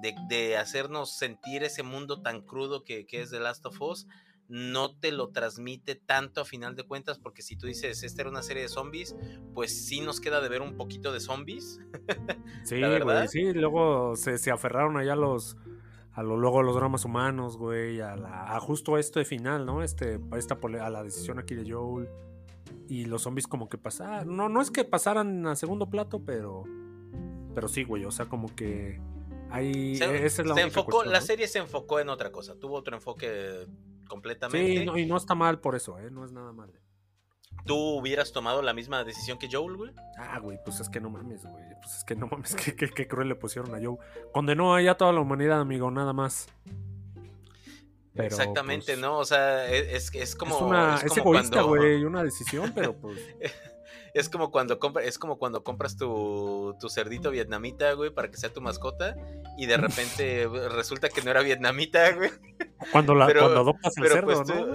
de, hacernos sentir ese mundo tan crudo que, es The Last of Us, no te lo transmite tanto a final de cuentas, porque si tú dices, esta era una serie de zombies, pues sí nos queda de ver un poquito de zombies. sí, güey, sí, luego se, aferraron allá los, a lo, luego los dramas humanos, güey, a, la, a justo esto de final, ¿no? Este, esta, a la decisión aquí de Joel. Y los zombies como que pasaron, no, no es que pasaran a segundo plato, pero, pero sí, güey, o sea, como que Ahí, se, la, enfocó, la serie se enfocó en otra cosa, tuvo otro enfoque completamente. Sí, y no está mal por eso, ¿eh? no es nada mal. ¿Tú hubieras tomado la misma decisión que Joel, güey? Ah, güey, pues es que no mames, güey. Pues es que no mames, qué, cruel le pusieron a Joel. Condenó ahí a toda la humanidad, amigo, nada más. Exactamente, pues ¿no? O sea, e, es, es, como. Es, una, es, egoísta, güey, una decisión, pero pues. Es como cuando, compra, es como cuando compras tu, tu cerdito vietnamita, güey, para que sea tu mascota. Y de repente resulta que no era vietnamita, güey. Cuando, la, cuando adoptas el cerdo, pues ¿no?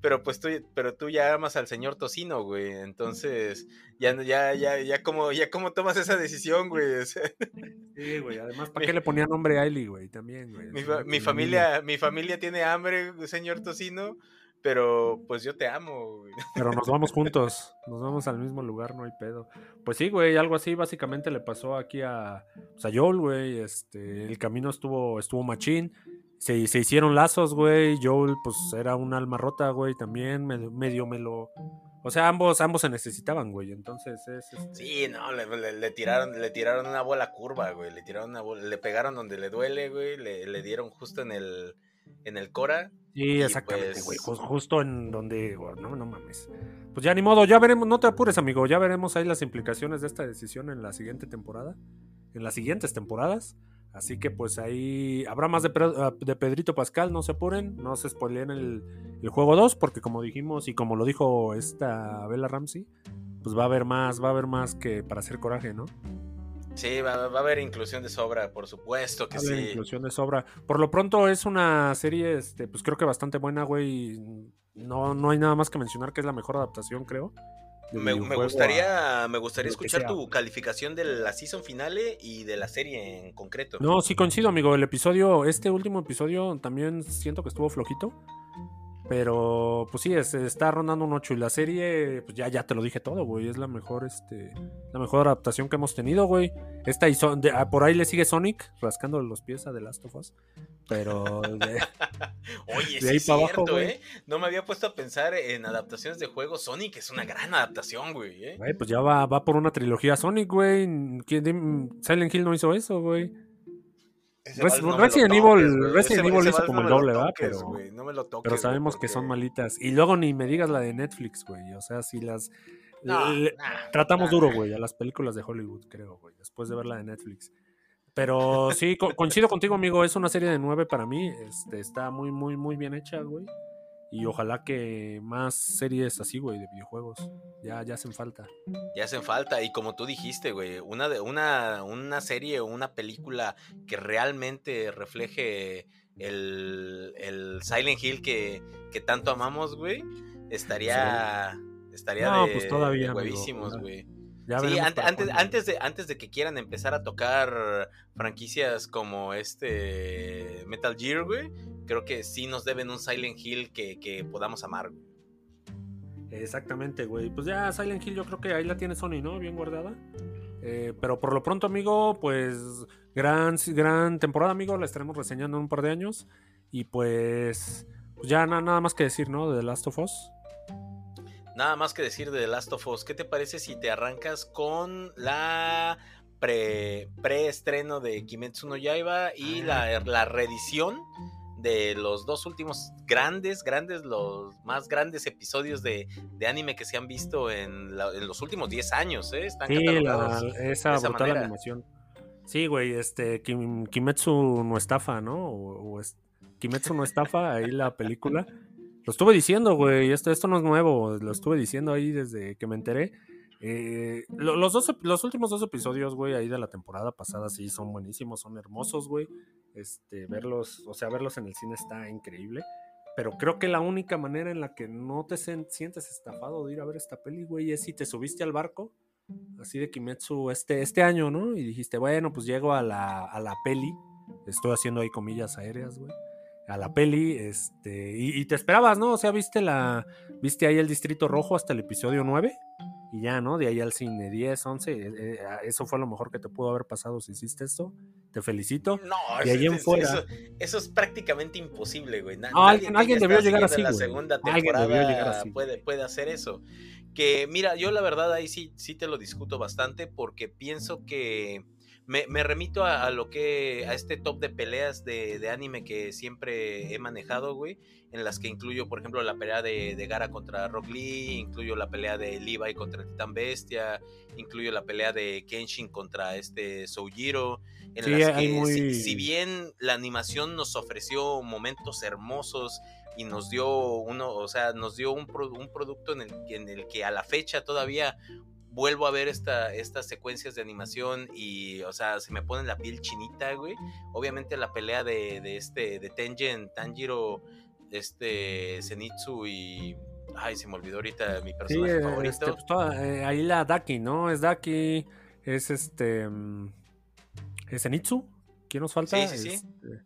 pero pues tú, pero tú ya amas al señor tocino, güey. Entonces, ya, ya, ya, ya como, ya como tomas esa decisión, güey. sí, güey. Además, ¿para qué le ponía nombre a Ailey, güey? También, güey. Mi, mi familia, mi familia tiene hambre, señor tocino pero pues yo te amo, güey. Pero nos vamos juntos, nos vamos al mismo lugar, no hay pedo. Pues sí, güey, algo así básicamente le pasó aquí a, pues, a Joel, güey. Este, el camino estuvo, estuvo machín. Se, se hicieron lazos, güey. Joel, pues era un alma rota, güey, también. Medio, me lo. O sea, ambos, ambos se necesitaban, güey. Entonces es. Este sí, no, le, tiraron, le tiraron una bola curva, güey. Le tiraron una bola, le pegaron donde le duele, güey. Le, le dieron justo en el en el Cora. Sí, exactamente, güey. Pues justo en donde, no, no mames. Pues ya ni modo, ya veremos, no te apures, amigo, ya veremos ahí las implicaciones de esta decisión en la siguiente temporada, en las siguientes temporadas. Así que pues ahí habrá más de, ah, de Pedrito Pascal, no se apuren, no se spoileen el, el juego 2, porque como dijimos y como lo dijo esta Bella Ramsey, pues va a haber más, va a haber más que para hacer coraje, ¿no? Sí, va, a haber inclusión de sobra, por supuesto que va a haber inclusión de sobra. Por lo pronto es una serie, este, pues creo que bastante buena, güey. No, no hay nada más que mencionar que es la mejor adaptación, creo. Me, gustaría, me gustaría escuchar tu calificación de la season finale y de la serie en concreto. No, sí coincido, amigo. El episodio, este último episodio también siento que estuvo flojito. Pero, pues sí, está rondando un 8. Y la serie, pues ya, ya te lo dije todo, güey. Es la mejor, este, la mejor adaptación que hemos tenido, güey. Esta y ah, por ahí le sigue Sonic, rascando los pies a The Last of Us. Pero de, Oye, sí es cierto, ¿eh? No me había puesto a pensar en adaptaciones de juegos. Sonic es una gran adaptación, güey. ¿eh? Güey, pues ya va, va por una trilogía Sonic, güey. Silent Hill no hizo eso, güey. Resident Evil, Resident Evil hizo como el doble, ¿verdad? Pero, pero sabemos que son malitas. Y luego ni me digas la de Netflix, güey. O sea, si las. tratamos duro, güey, a las películas de Hollywood, creo, güey. Después de ver la de Netflix. Pero sí, coincido contigo, amigo. Es una serie de nueve para mí. Este, está muy, muy, muy bien hecha, güey. Y ojalá que más series así, güey, de videojuegos. Ya, ya hacen falta. Ya hacen falta. Y como tú dijiste, güey, una, de, una, una serie o una película que realmente refleje el, el Silent Hill que, que tanto amamos, güey, estaría, estaría no, de, pues todavía, huevísimos, güey. Ya Sí, antes, cuándo. antes, de, antes de que quieran empezar a tocar franquicias como este Metal Gear, güey, creo que sí nos deben un Silent Hill que, que podamos amar. Exactamente, güey. Pues ya Silent Hill yo creo que ahí la tiene Sony, ¿no? Bien guardada. Eh, pero por lo pronto, amigo, pues gran, gran temporada, amigo. La estaremos reseñando en un par de años. Y pues, pues ya na- nada más que decir, ¿no? De The Last of Us. Nada más que decir de The Last of Us. ¿Qué te parece si te arrancas con la pre, preestreno de Kimetsu no Yaiba y la, la reedición de los dos últimos grandes, grandes, los más grandes episodios de, de anime que se han visto en, la- en los últimos 10 años, ¿eh? Están Sí, la- esa, de esa brutal manera. animación. Sí, güey, este, Kim- Kimetsu no estafa, ¿no? O, o es- Kimetsu no estafa, ahí la película. Lo estuve diciendo, güey, esto, esto no es nuevo, lo estuve diciendo ahí desde que me enteré. Eh, lo- los, dos, los últimos dos episodios, güey, ahí de la temporada pasada sí son buenísimos, son hermosos, güey. Este, verlos, o sea, verlos en el cine está increíble. Pero creo que la única manera en la que no te sientes estafado de ir a ver esta peli, güey, es si te subiste al barco así de Kimetsu este, este año, ¿no? Y dijiste, bueno, pues llego a la, a la peli. Estoy haciendo ahí comillas aéreas, güey. A la peli, este. Y, y te esperabas, ¿no? O sea, viste la. Viste ahí el Distrito Rojo hasta el episodio 9. Y ya, ¿no? De ahí al cine 10, 11. eh, eh, eso fue lo mejor que te pudo haber pasado si hiciste esto. Te felicito. No, Y eso, ahí en eso- fuera- eso- eso es prácticamente imposible, güey. No, alguien- alguien debió llegar así, la güey. segunda Alguien debió temporada llegar así, puede, puede hacer eso. Que mira, yo la verdad ahí sí, sí te lo discuto bastante porque pienso que me, me remito a, a lo que a este top de peleas de, de anime que siempre he manejado, güey, en las que incluyo, por ejemplo, la pelea de, de Gara contra Rock Lee, incluyo la pelea de Levi contra el Titán Bestia, incluyo la pelea de Kenshin contra este Soujiro, en Sí, las que muy- si, si bien la animación nos ofreció momentos hermosos y nos dio uno, o sea, nos dio un, pro- un producto en el, en el que a la fecha todavía vuelvo a ver esta, estas secuencias de animación y, o sea, se me pone la piel chinita, güey. Obviamente la pelea de, de este, de Tengen, Tanjiro, este, Zenitsu y... Ay, se me olvidó ahorita mi personaje eh, favorito. este, pues, toda- eh, ahí la Daki, ¿no? Es Daki. Es este. mm, ¿Es Zenitsu? ¿Quién nos falta? Sí, sí, sí. Este,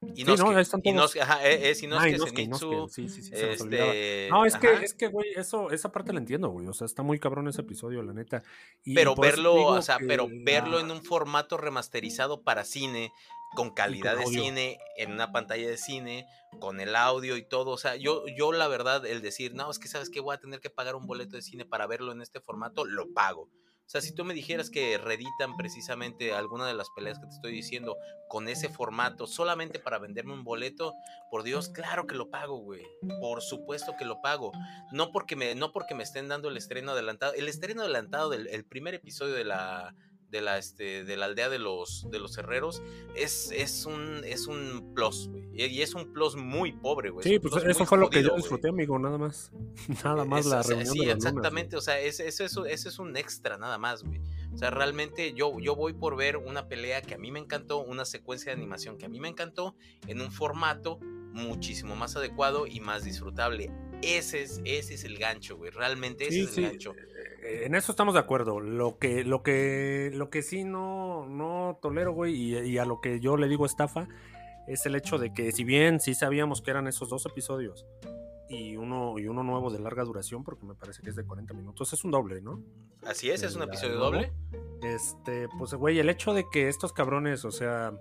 Inosuke, no, ahí están todos. Inosuke, ajá, e- es ah, Inosuke, Inosuke, Sí, sí, sí, se este... No, es que, es que, güey, eso, esa parte la entiendo, güey. O sea, está muy cabrón ese episodio, la neta. Y pero verlo, o sea, que pero verlo en un formato remasterizado para cine, con calidad de audio. cine, en una pantalla de cine, con el audio y todo. O sea, yo, yo la verdad, el decir, no, es que sabes que voy a tener que pagar un boleto de cine para verlo en este formato, lo pago. O sea, si tú me dijeras que reeditan precisamente alguna de las peleas que te estoy diciendo con ese formato solamente para venderme un boleto, por Dios, claro que lo pago, güey. Por supuesto que lo pago. No porque me, no porque me estén dando el estreno adelantado. El estreno adelantado del el primer episodio de la de la este de la aldea de los de los herreros es, es un es un plus, güey. Y es un plus muy pobre, güey. es Sí, pues eso fue lo que yo güey. disfruté, amigo, nada más. Nada más Es- la o sea, reunión sí, de lunas, exactamente, o sea, ese, ese, eso, ese es un extra nada más, güey. O sea, realmente yo, yo voy por ver una pelea que a mí me encantó, una secuencia de animación que a mí me encantó, en un formato muchísimo más adecuado y más disfrutable. Ese es, ese es el gancho, güey. Realmente ese Sí, es el sí, gancho. eh, En eso estamos de acuerdo. Lo que, lo que, lo que sí no, no tolero, güey, y, y a lo que yo le digo estafa, es el hecho de que si bien sí sabíamos que eran esos dos episodios y uno, y uno nuevo de larga duración, porque me parece que es de 40 minutos, es un doble, ¿no? Así es, es un episodio doble. Este, pues, güey, el hecho de que estos cabrones, o sea,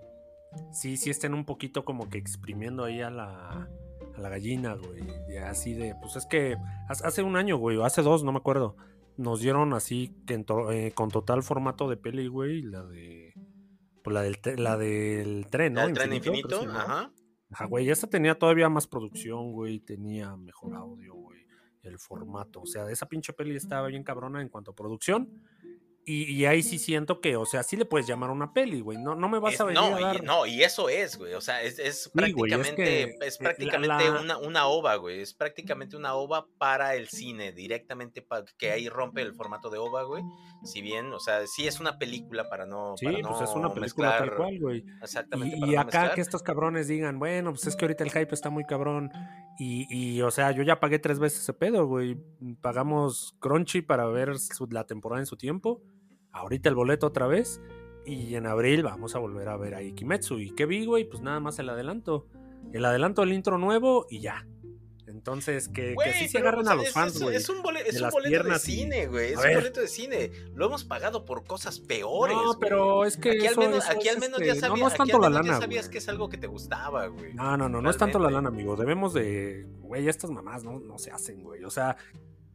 sí, sí estén un poquito como que exprimiendo ahí a la, a la gallina, güey. y así de, pues es que hace un año, güey, o hace dos, no me acuerdo. Nos dieron así que en to- eh, con total formato de peli, güey, la de. Pues la del, la del tren, ¿no? El tren infinito, ajá. Ajá, güey, esa tenía todavía más producción, güey, tenía mejor audio, güey, el formato. O sea, esa pinche peli estaba bien cabrona en cuanto a producción Y, ahí sí siento que, o sea, sí le puedes llamar una peli, güey. No, no me vas a venir no, a dar... Y, no, y eso es, güey. O sea, es, prácticamente, es, prácticamente una, una ova, güey. Es prácticamente una ova para el cine, directamente para que ahí rompe el formato de ova, güey. Si bien, o sea, sí es una película para no. Sí, pues es una película tal cual, güey. Exactamente. Y, acá que estos cabrones digan, bueno, pues es que ahorita el hype está muy cabrón. Y, y, o sea, yo ya pagué tres veces ese pedo, güey. Pagamos Crunchy para ver la temporada en su tiempo ahorita el boleto otra vez. Y en abril vamos a volver a ver a Ikimetsu. ¿Y qué vi, güey? Pues nada más el adelanto. El adelanto del intro nuevo y ya. Entonces, que, que sí se agarren a los fans, güey. Es, un, boleto de cine, güey. Es un boleto de cine. Lo hemos pagado por cosas peores. No, pero es que. Aquí al menos, aquí al menos ya sabías, no, es tanto la lana, sabías que es algo que te gustaba, güey. No, no, no, no es tanto la lana, amigo. Debemos de. Güey, estas mamás no, no se hacen, güey. O sea,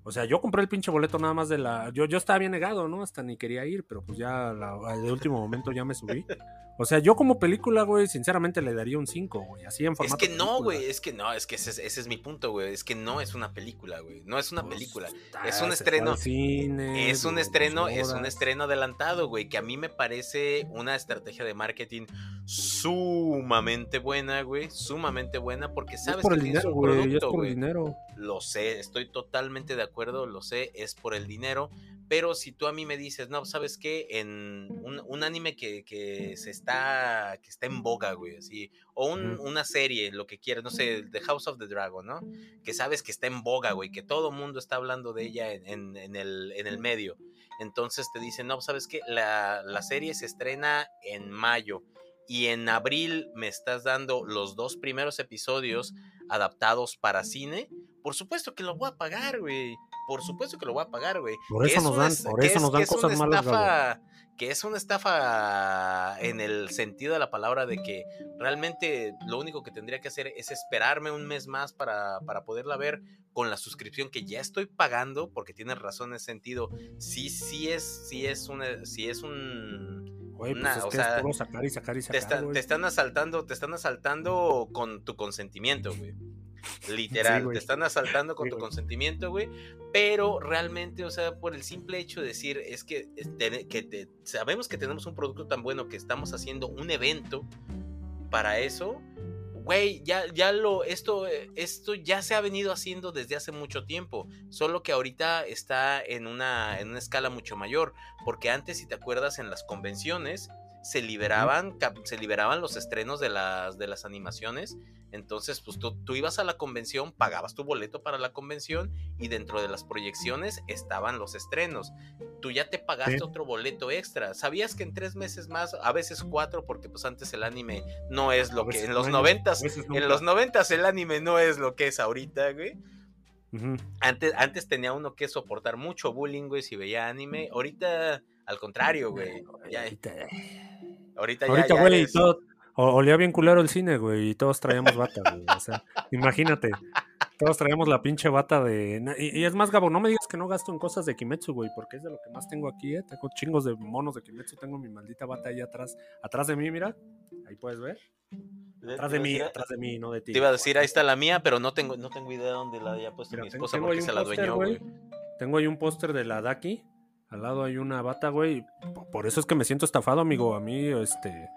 o sea, yo compré el pinche boleto nada más de la. Yo, yo estaba bien negado, ¿no? Hasta ni quería ir, pero pues ya de último momento ya me subí. O sea, yo como película, güey, sinceramente le daría un 5, güey. Así en formato. Es que no, güey. Es que no, es que ese, es mi punto, güey. Es que no es una película, güey. No es una pues, película. es un estreno. Cine, es un estreno, es un estreno adelantado, güey. Que a mí me parece una estrategia de marketing sumamente buena, güey. Sumamente buena. Porque sabes por que el dinero, güey. Es por el dinero. Lo sé, estoy totalmente de acuerdo, lo sé, es por el dinero pero si tú a mí me dices, no, ¿sabes qué? En un, anime que, se está, que está en boga, güey, así, o una serie, lo que quieras, no sé, The House of the Dragon, ¿no? Que sabes que está en boga, güey, que todo el mundo está hablando de ella en, el, en el medio. Entonces te dicen, no, ¿sabes qué? La, la serie se estrena en mayo y en abril me estás dando los dos primeros episodios adaptados para cine, por supuesto que lo voy a pagar, güey por supuesto que lo voy a pagar, güey. Por eso nos dan, por eso nos dan cosas malas, Que es una estafa en el sentido de la palabra de que realmente lo único que tendría que hacer es esperarme un mes más para, para poderla ver con la suscripción que ya estoy pagando, porque tienes razón en ese sentido. Sí, sí es, sí es una, sí es un Güey, pues es o sea, sacar y sacar y sacar, te, te, están asaltando, te están asaltando con tu consentimiento, güey. Literal, te están asaltando con tu consentimiento, güey. Pero realmente, o sea, por el simple hecho de decir, es que, que sabemos que tenemos un producto tan bueno que estamos haciendo un evento para eso. Güey, ya, ya lo, esto, esto ya se ha venido haciendo desde hace mucho tiempo, solo que ahorita está en una, en una escala mucho mayor, porque antes, si te acuerdas, en las convenciones se liberaban, se liberaban los estrenos de las, de las animaciones entonces, pues tú, ibas a la convención, pagabas tu boleto para la convención y dentro de las proyecciones estaban los estrenos. Tú ya te pagaste otro boleto extra. ¿Sabías que en tres meses más, a veces cuatro, porque pues antes el anime no es lo que en los noventas, en los noventas el anime no es lo que es ahorita, güey. antes, antes tenía uno que soportar mucho bullying, güey, si veía anime. Ahorita, al contrario, güey. ahorita, ya, ahorita, güey, todo olía bien culero el cine, güey, y todos traíamos bata, güey. O sea, imagínate. Todos traíamos la pinche bata de. Y, es más, Gabo, no me digas que no gasto en cosas de Kimetsu, güey, porque es de lo que más tengo aquí, ¿eh? Tengo chingos de monos de Kimetsu, tengo mi maldita bata ahí atrás. Atrás de mí, mira. Ahí puedes ver. Atrás de mí, atrás de mí, no de ti. Te iba a decir, ahí está la mía, pero no tengo, no tengo idea de dónde la haya puesto mi esposa porque se la dueñó, güey. Tengo ahí un póster de la Daki. Al lado hay una bata, güey. Por eso es que me siento estafado, amigo. A mí, este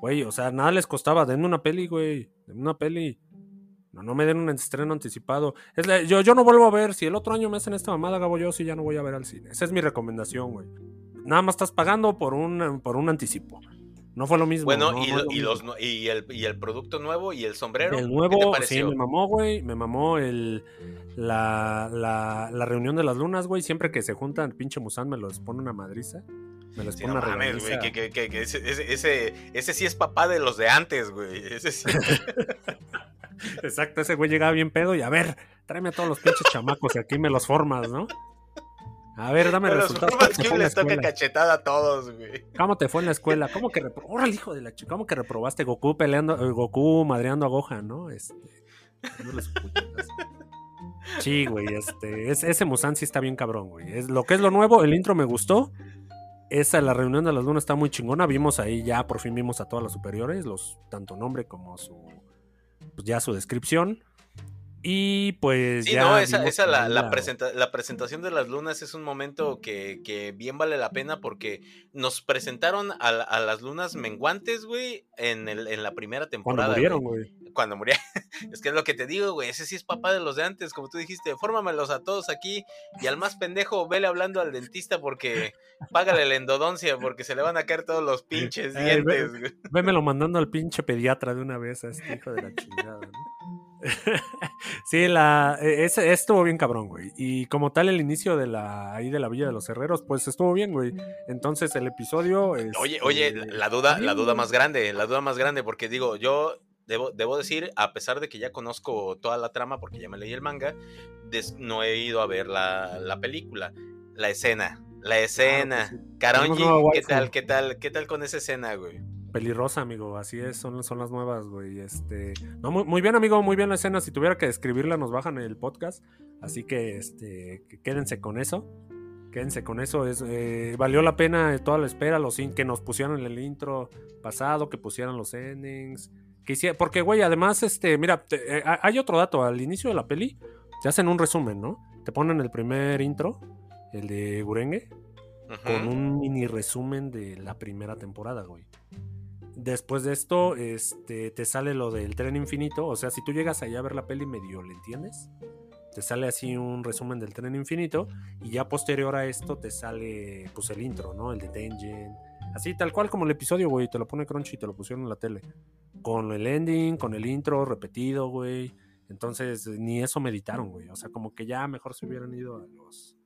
Güey, o sea, nada les costaba. Denme una peli, güey. Denme una peli. No, no me den un estreno anticipado. Es yo, yo no vuelvo a ver. Si el otro año me hacen esta mamada, Gabo, yo sí ya no voy a ver al cine. Esa es mi recomendación, güey. Nada más estás pagando por un, por un anticipo. No fue lo mismo. Bueno, y, los, y, el, y el producto nuevo y el sombrero. El nuevo, sí, me mamó, güey. Me mamó el, la, la, la, reunión de las lunas, güey. Siempre que se juntan, pinche Musan me los pone una madriza. Me los pone una güey. Que, que, que, ese, ese, ese, sí es papá de los de antes, güey. Ese sí. Exacto, ese güey llegaba bien pedo y a ver, tráeme a todos los pinches chamacos y aquí me los formas, ¿no? A ver, dame resultados. que les toca cachetada a todos, güey. ¿Cómo te fue en la escuela? ¿Cómo que reprobaste? hijo de la chica! ¿Cómo que reprobaste Goku peleando, eh, Goku madreando a Gohan, no? Este. sí, güey, este. ese Musan sí está bien cabrón, güey. Es, lo que es lo nuevo, el intro me gustó. Esa, la reunión de las lunas está muy chingona. Vimos ahí ya, por fin vimos a todas las superiores, los, tanto nombre como su. Pues ya su descripción Y pues sí, ya. no, esa, esa la, la, la, presentación de las lunas es un momento que, que, bien vale la pena porque nos presentaron a, a las lunas menguantes, güey, en, el, en la primera temporada. Cuando murieron, güey. Cuando murieron. es que es lo que te digo, güey. Ese sí es papá de los de antes, como tú dijiste. Fórmamelos a todos aquí y al más pendejo, vele hablando al dentista porque págale la endodoncia porque se le van a caer todos los pinches dientes, güey. Vémelo mandando al pinche pediatra de una vez a este hijo de la chingada, ¿no? sí, la, e, ese, estuvo bien cabrón, güey. Y como tal, el inicio de la, ahí de la Villa de los Herreros, pues estuvo bien, güey. Entonces el episodio. oye, oye, este, la duda, la duda más grande, la duda más grande, porque digo, yo debo, debo decir, a pesar de que ya conozco toda la trama, porque ya me leí el manga, no he ido a ver la, la película. La escena, la escena. Caronji, ¿qué tal, qué tal, qué tal con esa escena, güey? Pelirrosa, amigo, así es, son, son las nuevas, güey. Este, no, muy, muy, bien, amigo, muy bien la escena. Si tuviera que describirla, nos bajan el podcast. Así que, este, quédense con eso. Quédense con eso. Es, eh, valió la pena toda la espera, los que nos pusieron en el intro pasado, que pusieran los endings. Que porque, güey, además, este, mira, eh, hay otro dato. Al inicio de la peli, te hacen un resumen, ¿no? Te ponen el primer intro, el de Gurenge, con un mini resumen de la primera temporada, güey. Después de esto, este, te sale lo del tren infinito. O sea, si tú llegas allá a ver la peli medio, ¿le entiendes? Te sale así un resumen del tren infinito. Y ya posterior a esto te sale pues el intro, ¿no? El de Tengen. Así, tal cual como el episodio, güey. Te lo pone Crunchy y te lo pusieron en la tele. Con el ending, con el intro repetido, güey. Entonces, ni eso meditaron, güey. O sea, como que ya mejor se hubieran ido a los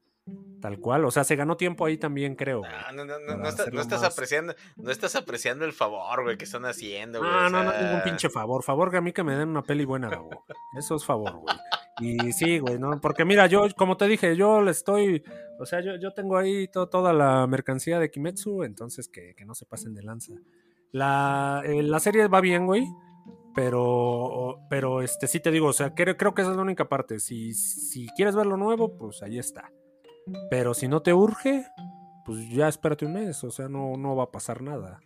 Tal cual, o sea, se ganó tiempo ahí también, creo. No, no, no, no, estás apreciando, no estás apreciando el favor, güey, que están haciendo, güey. No, no, no, ningún pinche favor. Favor que a mí que me den una peli buena, güey. Eso es favor, güey. Y sí, güey, ¿no? Porque mira, yo, como te dije, yo le estoy, o sea, yo, yo tengo ahí toda la mercancía de Kimetsu, entonces que, que no se pasen de lanza. La, eh, la serie va bien, güey. Pero, pero este, sí te digo, o sea, creo, creo que esa es la única parte. Si, si quieres ver lo nuevo, pues ahí está. Pero si no te urge, pues ya espérate un mes, o sea, no, no va a pasar nada.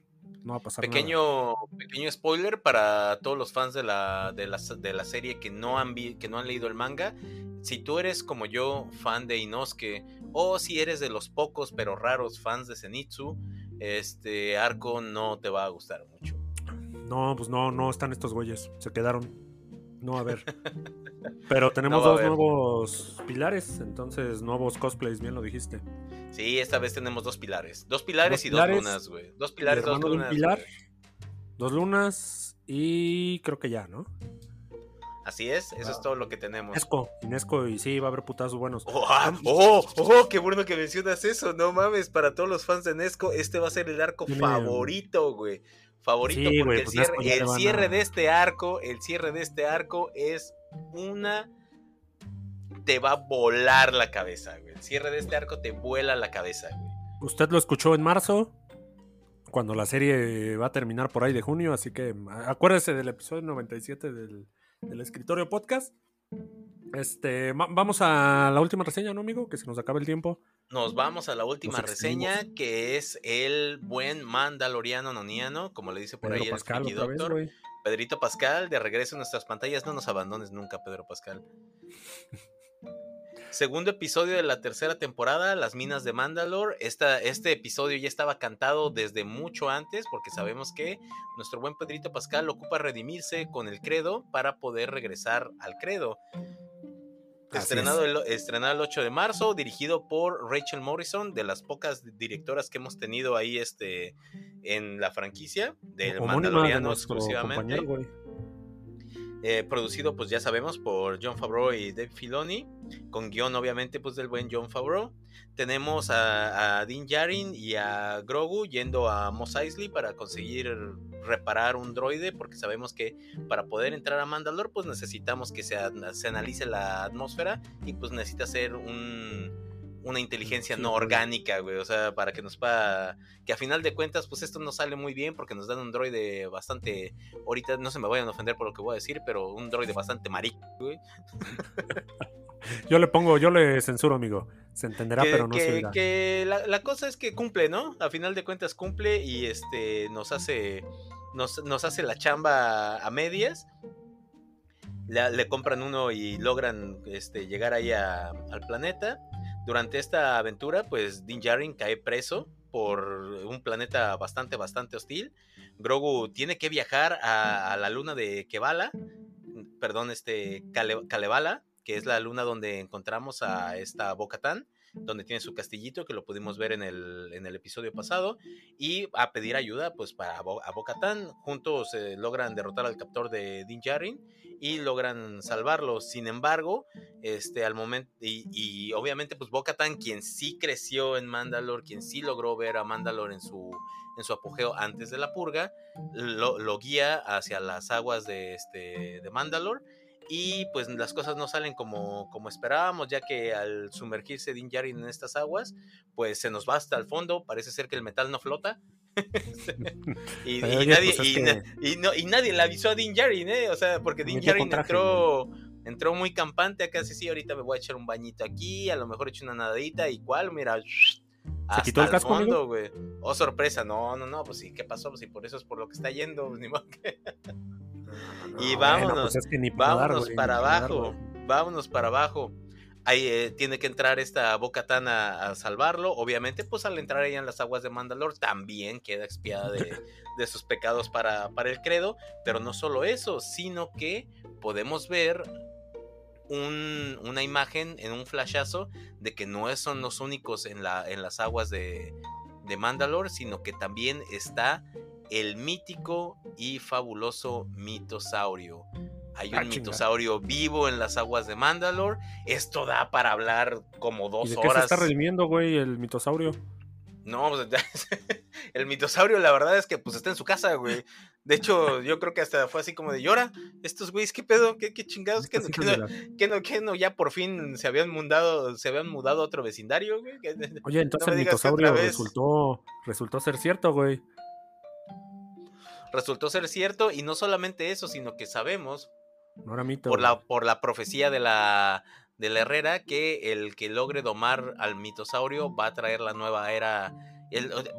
No va a pasar pequeño, nada. Pequeño spoiler para todos los fans de la, de la, de la serie que no, han que no han leído el manga. Si tú eres como yo, fan de Inosuke, o si eres de los pocos pero raros fans de Zenitsu, este arco no te va a gustar mucho. No, pues no, no están estos güeyes, se quedaron. No, a ver. Pero tenemos dos nuevos pilares, entonces nuevos cosplays, bien lo dijiste. Sí, esta vez tenemos dos pilares. Dos pilares y dos lunas, güey. Dos pilares, dos lunas. pilar, dos lunas y creo que ya, ¿no? Así es, eso es todo lo que tenemos. Nesco, Nesco, y sí, va a haber putazos buenos. Oh, ah, oh, oh, qué bueno que mencionas eso, no mames, para todos los fans de Nesco, este va a ser el arco favorito, güey favorito porque el, pues, cierre, el cierre de este arco, el cierre de este arco es una te va a volar la cabeza, güey. El cierre de este arco te vuela la cabeza, güey. Usted lo escuchó en marzo, cuando la serie va a terminar por ahí de junio, así que acuérdese del episodio 97 del, del escritorio podcast. Este, vamos a la última reseña, ¿no, amigo? Que se nos acabe el tiempo. Nos vamos a la última reseña, que es el buen mandaloriano noniano, como le dice por ahí el Doctor. Pedrito Pascal, de regreso a nuestras pantallas. No nos abandones nunca, Pedro Pascal. Segundo episodio de la tercera temporada, Las Minas de Mandalore. este episodio ya estaba cantado desde mucho antes, porque sabemos que nuestro buen Pedrito Pascal ocupa redimirse con el credo para poder regresar al credo. Estrenado el, estrenado el 8 de marzo, dirigido por Rachel Morrison, de las pocas directoras que hemos tenido ahí este, en la franquicia del Mandaloriano exclusivamente. Eh, producido, pues ya sabemos, por John Favreau y Dave Filoni, con guion obviamente pues del buen John Favreau. Tenemos a, a Dean Yarin y a Grogu yendo a Mos Eisley para conseguir reparar un droide, porque sabemos que para poder entrar a Mandalore pues necesitamos que se, se analice la atmósfera y pues necesita ser un una inteligencia no orgánica, güey. O sea, para que nos pueda. Que a final de cuentas, pues esto no sale muy bien porque nos dan un droide bastante. Ahorita no se me vayan a ofender por lo que voy a decir, pero un droide bastante marico, güey. yo le pongo, yo le censuro, amigo. Se entenderá, pero no se Que la, cosa es que cumple, ¿no? A final de cuentas cumple y este nos hace. Nos, nos hace la chamba a medias le, compran uno y logran este, llegar ahí al planeta. Durante esta aventura, pues Din Djarin cae preso por un planeta bastante, bastante hostil. Grogu tiene que viajar a, la luna de Kevala, perdón, este, Kalevala, que es la luna donde encontramos a esta Bocatán donde tiene su castillito, que lo pudimos ver en el, en el episodio pasado, y a pedir ayuda pues para a Bocatán. Juntos eh, logran derrotar al captor de Din Djarin y logran salvarlo. Sin embargo, este, al momento, y, obviamente pues Bocatán, quien sí creció en Mandalore, quien sí logró ver a Mandalore en su en su apogeo antes de la purga, lo, lo guía hacia las aguas de, este, de Mandalore y pues las cosas no salen como, como esperábamos, ya que al sumergirse Din Djarin en estas aguas, pues se nos va hasta el fondo, parece ser que el metal no flota. y, nadie, pues y, no, y, nadie le avisó a Din Djarin, ¿eh? O sea, porque Din Djarin entró, entró muy campante acá, sí, sí, ahorita me voy a echar un bañito aquí, a lo mejor echo una nadadita, igual, mira, ¿Se quitó el casco, fondo, güey. Oh, sorpresa, no, no, no, pues sí, ¿qué pasó? Pues sí, por eso es por lo que está yendo, pues, ni modo que y vámonos, vámonos para abajo, vámonos para abajo. Ahí eh, tiene que entrar esta Boca a, a, salvarlo. Obviamente, pues al entrar ella en las aguas de Mandalor, también queda expiada de, sus pecados para, para, el credo. Pero no solo eso, sino que podemos ver una imagen en un flashazo de que no son los únicos en, la, en las aguas de, de Mandalore, sino que también está el mítico y fabuloso mitosaurio. Hay un ah, mitosaurio vivo en las aguas de Mandalore. Esto da para hablar como dos ¿Y de horas. Qué se está redimiendo, güey, el mitosaurio? No, pues, el mitosaurio, la verdad es que pues está en su casa, güey. De hecho, yo creo que hasta fue así como de llora. Estos güeyes, ¿qué pedo? ¿Qué, chingados? ¿Qué no, qué no, qué no, Ya por fin se habían mudado, se habían mudado a otro vecindario, güey. Oye, entonces el mitosaurio resultó, resultó ser cierto, güey resultó ser cierto y no solamente eso, sino que sabemos por, la, por la profecía de la, de la Herrera que el que logre domar al mitosaurio va a traer la nueva era,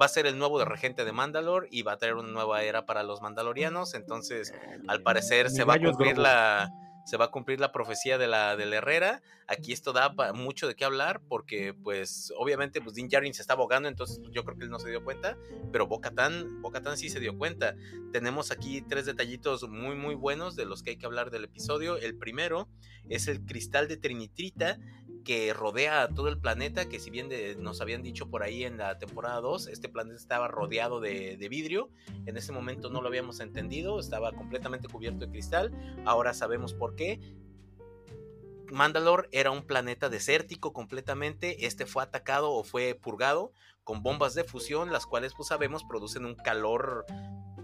va a ser el nuevo regente de Mandalor y va a traer una nueva era para los mandalorianos, entonces al parecer se va a cumplir la se va a cumplir la profecía de la, de Herrera. Aquí esto da mucho de qué hablar porque, pues, obviamente, pues Din Djarin se está abogando, entonces yo creo que él no se dio cuenta, pero Bo-Katan, sí se dio cuenta. Tenemos aquí tres detallitos muy, muy buenos de los que hay que hablar del episodio. El primero es el cristal de Trinitrita que rodea a todo el planeta, que si bien nos habían dicho por ahí en la temporada 2, este planeta estaba rodeado de, vidrio, en ese momento no lo habíamos entendido, estaba completamente cubierto de cristal, ahora sabemos por qué. Mandalore era un planeta desértico completamente, este fue atacado o fue purgado con bombas de fusión, las cuales pues sabemos producen un calor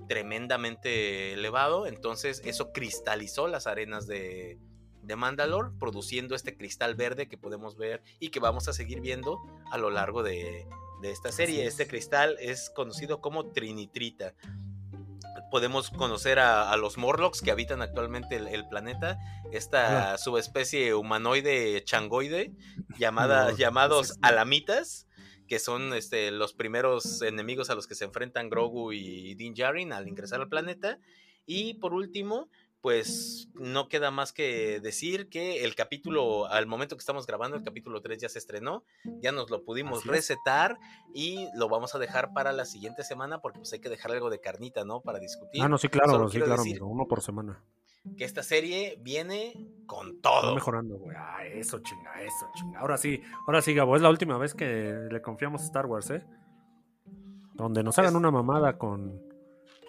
tremendamente elevado, entonces eso cristalizó las arenas de, de Mandalore, produciendo este cristal verde que podemos ver y que vamos a seguir viendo a lo largo de, esta serie. Este cristal es conocido como Trinitrita. Podemos conocer a, los Morlocks que habitan actualmente el, planeta, esta subespecie humanoide changoide llamada, llamados alamitas, que son este, los primeros enemigos a los que se enfrentan Grogu y Din Djarin al ingresar al planeta. Y por último, pues no queda más que decir que el capítulo, al momento que estamos grabando, el capítulo 3 ya se estrenó, ya nos lo pudimos recetar y lo vamos a dejar para la siguiente semana porque pues hay que dejar algo de carnita, ¿no? Para discutir. Ah, no, sí, claro, sí, claro, uno por semana. Que esta serie viene con todo. mejorando, güey. Ah, eso, chinga, eso, chinga. Ahora sí, ahora sí, Gabo, es la última vez que le confiamos a Star Wars, ¿eh? Donde nos hagan una mamada con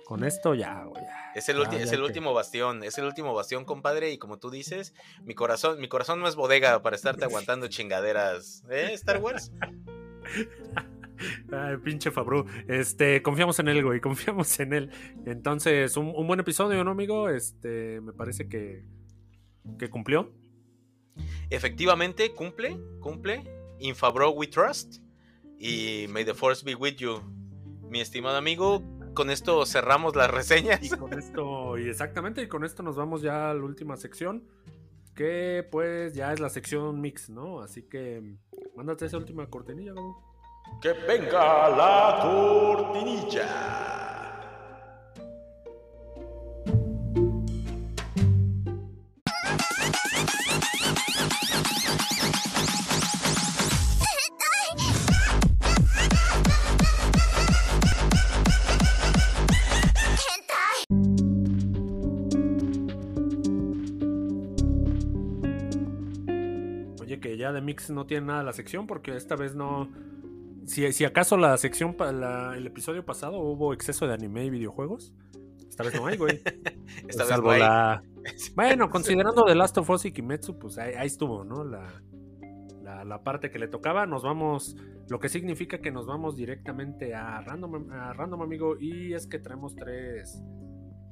con esto ya, güey. Es el, es el último bastión, es el último bastión, compadre, y como tú dices, mi corazón, mi corazón no es bodega para estarte aguantando chingaderas, ¿eh, Star Wars? Ay, pinche Fabru. Este, confiamos en él, güey, confiamos en él. Entonces, un, buen episodio, ¿no, amigo? Este, me parece que, que cumplió. Efectivamente, cumple, cumple. In Fabro we trust. Y may the force be with you. Mi estimado amigo, con esto cerramos las reseñas. Y con esto, y exactamente, y con esto nos vamos ya a la última sección, que pues ya es la sección mix, ¿no? Así que mándate esa última cortinilla, ¿no? Que venga la cortinilla. De Mix no tiene nada la sección porque esta vez no... Si, si acaso la sección, el episodio pasado hubo exceso de anime y videojuegos, esta vez no hay, güey. esta vez no hay. Bueno, considerando The Last of Us y Kimetsu, pues ahí, estuvo, ¿no? La, la, parte que le tocaba. Nos vamos, lo que significa que nos vamos directamente a Random, a Random Amigo, y es que traemos tres,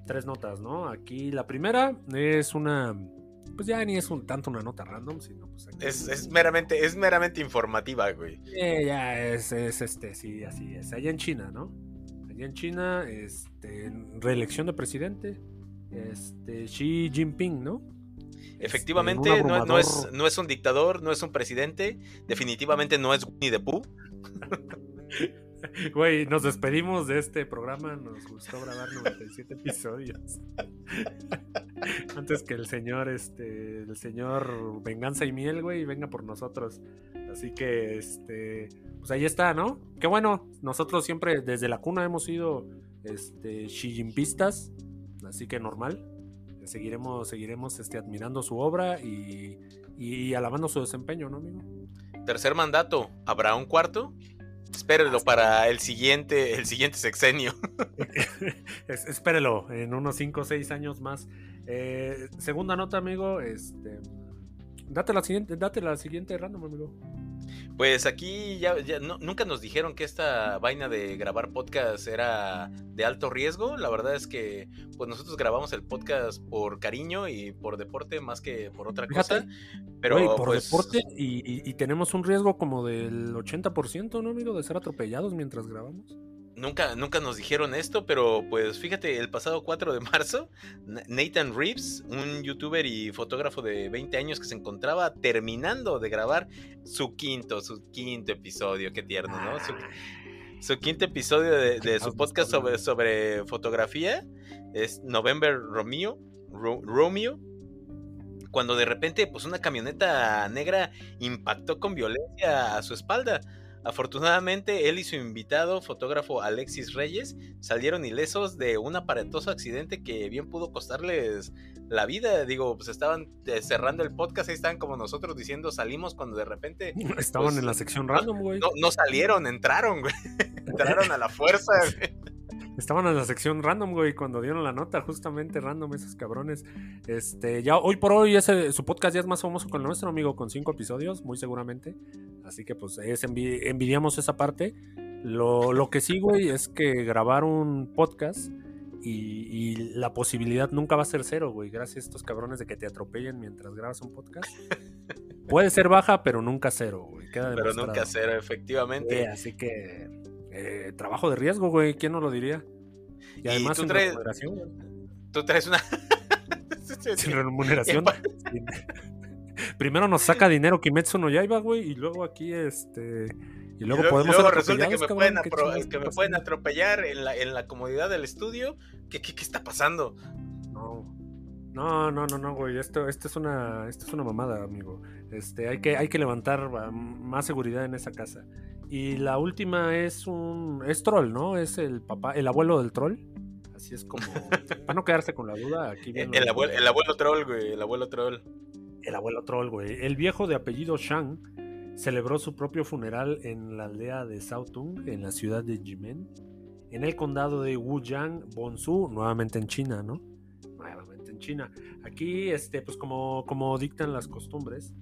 tres notas, ¿no? Aquí la primera es una pues ya ni es un tanto una nota random, sino pues es, meramente, es meramente informativa, güey. ya es, es, este, sí, así es. Allá en China, ¿no? Allá en China, este, reelección de presidente, este, Xi Jinping, ¿no? Este, Efectivamente, no, no, es, no es un dictador, no es un presidente, definitivamente no es Winnie the Pooh. Güey, nos despedimos de este programa. Nos gustó grabar 97 episodios. Antes que el señor, este, el señor Venganza y Miel, güey, venga por nosotros. Así que, este, pues ahí está, ¿no? Qué bueno. Nosotros siempre, desde la cuna, hemos sido, este, Xi Así que normal. Seguiremos, seguiremos, este, admirando su obra y, y alabando su desempeño, ¿no, amigo? Tercer mandato. ¿Habrá un cuarto? Espérelo para el siguiente, el siguiente sexenio. Espérelo, en unos 5 o 6 años más. Eh, segunda nota, amigo. Este, date la siguiente, date la siguiente random, amigo. Pues aquí ya, nunca nos dijeron que esta vaina de grabar podcast era de alto riesgo. La verdad es que pues nosotros grabamos el podcast por cariño y por deporte más que por otra cosa. Pero por pues deporte y, y, tenemos un riesgo como del 80%, ¿no, amigo? De ser atropellados mientras grabamos. Nunca, nunca nos dijeron esto, pero pues fíjate, el pasado 4 de marzo, Nathan Reeves, un youtuber y fotógrafo de 20 años que se encontraba terminando de grabar su quinto, su quinto episodio, qué tierno, ¿no? Su, quinto episodio de, su podcast sobre, sobre fotografía es November Romeo, Romeo, cuando de repente pues una camioneta negra impactó con violencia a su espalda. Afortunadamente, él y su invitado, fotógrafo Alexis Reyes, salieron ilesos de un aparatoso accidente que bien pudo costarles la vida. Digo, pues estaban eh, cerrando el podcast, ahí estaban como nosotros diciendo salimos cuando de repente. Estaban pues, en la sección random, güey. No, no, salieron, entraron, güey. entraron a la fuerza, güey. Estaban en la sección random, güey, cuando dieron la nota, justamente random, esos cabrones. Este, ya hoy por hoy ese, su podcast ya es más famoso con nuestro amigo, con cinco episodios, muy seguramente. Así que pues es envidiamos esa parte. Lo, lo, que sí, güey, es que grabar un podcast y, la posibilidad nunca va a ser cero, güey. Gracias a estos cabrones de que te atropellen mientras grabas un podcast. Puede ser baja, pero nunca cero, güey. pero nunca cero, efectivamente. así que eh, trabajo de riesgo, güey, ¿quién no lo diría? Y además tú traes, Tú traes una... sin remuneración. Primero nos saca dinero Kimetsu no Yaiba, güey, y luego aquí este... Y luego, podemos luego resulta que me, pueden, que me pueden atropellar en la, en la comodidad del estudio. ¿Qué, qué, qué está pasando? No. No, no, no, no, güey. Esto, esto es una, esto es una mamada, amigo. Este, hay que, hay que levantar más seguridad en esa casa. Y la última es un. Es troll, ¿no? Es el papá, el abuelo del troll. Así es como. para no quedarse con la duda, aquí viene. El, abuelo, el abuelo troll, güey. El abuelo troll. El abuelo troll, güey. El viejo de apellido Shang celebró su propio funeral en la aldea de Sautung, en la ciudad de Jimen, en el condado de Wuyang, Bonsu, nuevamente en China, ¿no? Nuevamente en China. Aquí, este, pues como, como dictan las costumbres,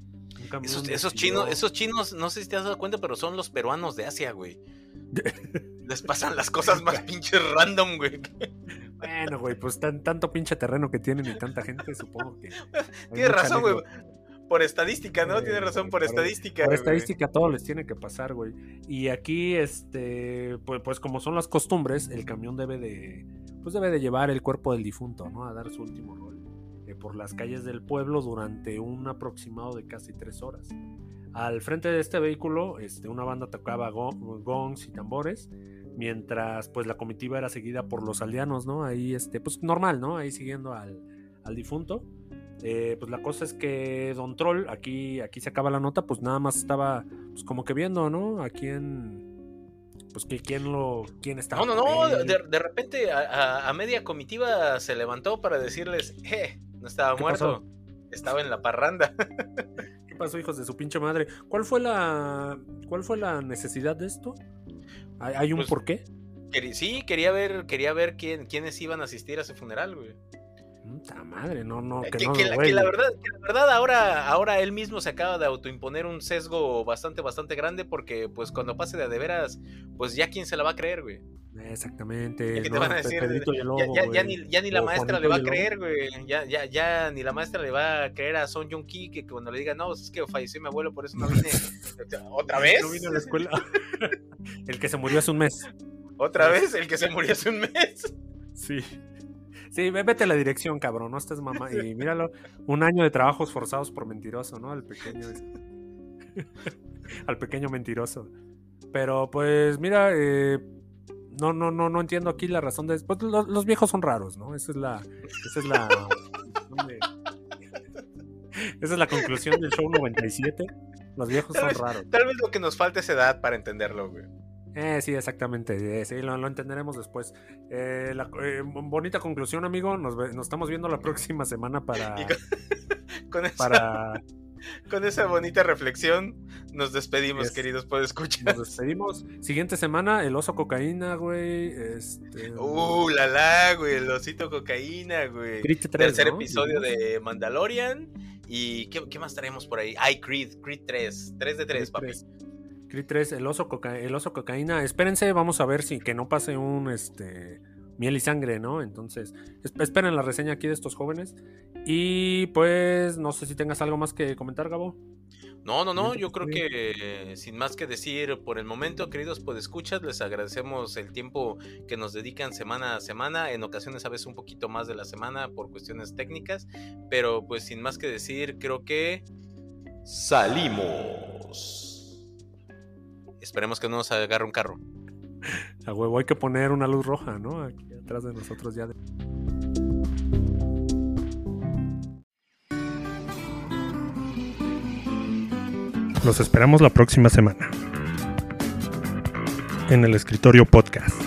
esos, chinos, esos chinos, no sé si te has dado cuenta, pero son los peruanos de Asia, güey. Les pasan las cosas más pinches random, güey. Bueno, güey, pues tan, tanto pinche terreno que tienen y tanta gente, supongo que. Tienes razón, güey. Por estadística, ¿no? Tienes razón, por, estadística. Por estadística todo les tiene que pasar, güey. Y aquí, este, pues, pues como son las costumbres, el camión debe de, pues debe de llevar el cuerpo del difunto, ¿no? A dar su último rol por las calles del pueblo durante un aproximado de casi tres horas. Al frente de este vehículo, este, una banda tocaba gongs y tambores, mientras pues la comitiva era seguida por los aldeanos, ¿no? Ahí, este, pues normal, ¿no? Ahí siguiendo al, difunto. Eh, pues la cosa es que Don Troll, aquí, aquí se acaba la nota, pues nada más estaba pues como que viendo, ¿no? A quién, pues que quién lo, quién estaba. No, no, no, de, repente a, a, media comitiva se levantó para decirles, eh, no estaba muerto. Estaba en la parranda. pasó, hijos de su pinche madre? ¿Cuál fue la, cuál fue la necesidad de esto? ¿Hay, hay un Pues, porqué? Sí, quería ver, quería ver quién, quiénes iban a asistir a ese funeral, güey. Puta madre, no, no, Eh, que, que, no, que la, que la verdad, que la verdad ahora, ahora él mismo se acaba de autoimponer un sesgo bastante, bastante grande porque pues cuando pase de de veras, pues ya quién se la va a creer, güey. Exactamente. ¿Qué te no, van a decir? Ya, ni, ya ni la O maestra Juanito le va a creer, güey. Ya, ya, ya ni la maestra le va a creer a Son Jung Ki que cuando le diga, no, es que falleció mi abuelo, por eso no vine. ¿Otra vez? No vino a la escuela. el que se murió hace un mes. ¿Otra vez? El que se murió hace un mes. Sí. Sí, ve- vete a la dirección, cabrón, no estés mamá. Y míralo, un año de trabajos forzados por mentiroso, ¿no? Al pequeño. Al pequeño mentiroso. Pero pues, mira, eh, no, no, no, no entiendo aquí la razón de. Pues, lo- los, viejos son raros, ¿no? Esa es la. Esa es la. Esa es la conclusión del show 97. Los viejos son raros. Tal vez lo que nos falta es edad para entenderlo, güey. Eh, sí, exactamente. eh, sí, lo, lo entenderemos después. Eh, la- eh, bonita conclusión, amigo. Nos, estamos viendo la próxima semana para. Con, con esa, para con esa bonita reflexión, nos despedimos, Yes. queridos escuchar. nos despedimos. Siguiente semana, el oso cocaína, güey. Este. Uh, la la, güey, el osito cocaína, güey. Creed 3, Tercer ¿no? episodio de Mandalorian. ¿Y qué, qué más traemos por ahí? Ay, Creed, Creed 3. 3 de 3, Creed papi. 3. Creed 3, el oso, coca- el oso cocaína. Espérense, vamos a ver si que no pase un este miel y sangre, ¿no? Entonces, es- esperen la reseña aquí de estos jóvenes. Y pues, no sé si tengas algo más que comentar, Gabo. No, no, no, yo creo que eh, sin más que decir por el momento, queridos podescuchas, les agradecemos el tiempo que nos dedican semana a semana, en ocasiones a veces un poquito más de la semana por cuestiones técnicas, pero pues sin más que decir, creo que salimos. Esperemos que no nos agarre un carro. A huevo, hay que poner una luz roja, ¿no? Aquí atrás de nosotros ya. Los esperamos la próxima semana. En el escritorio podcast.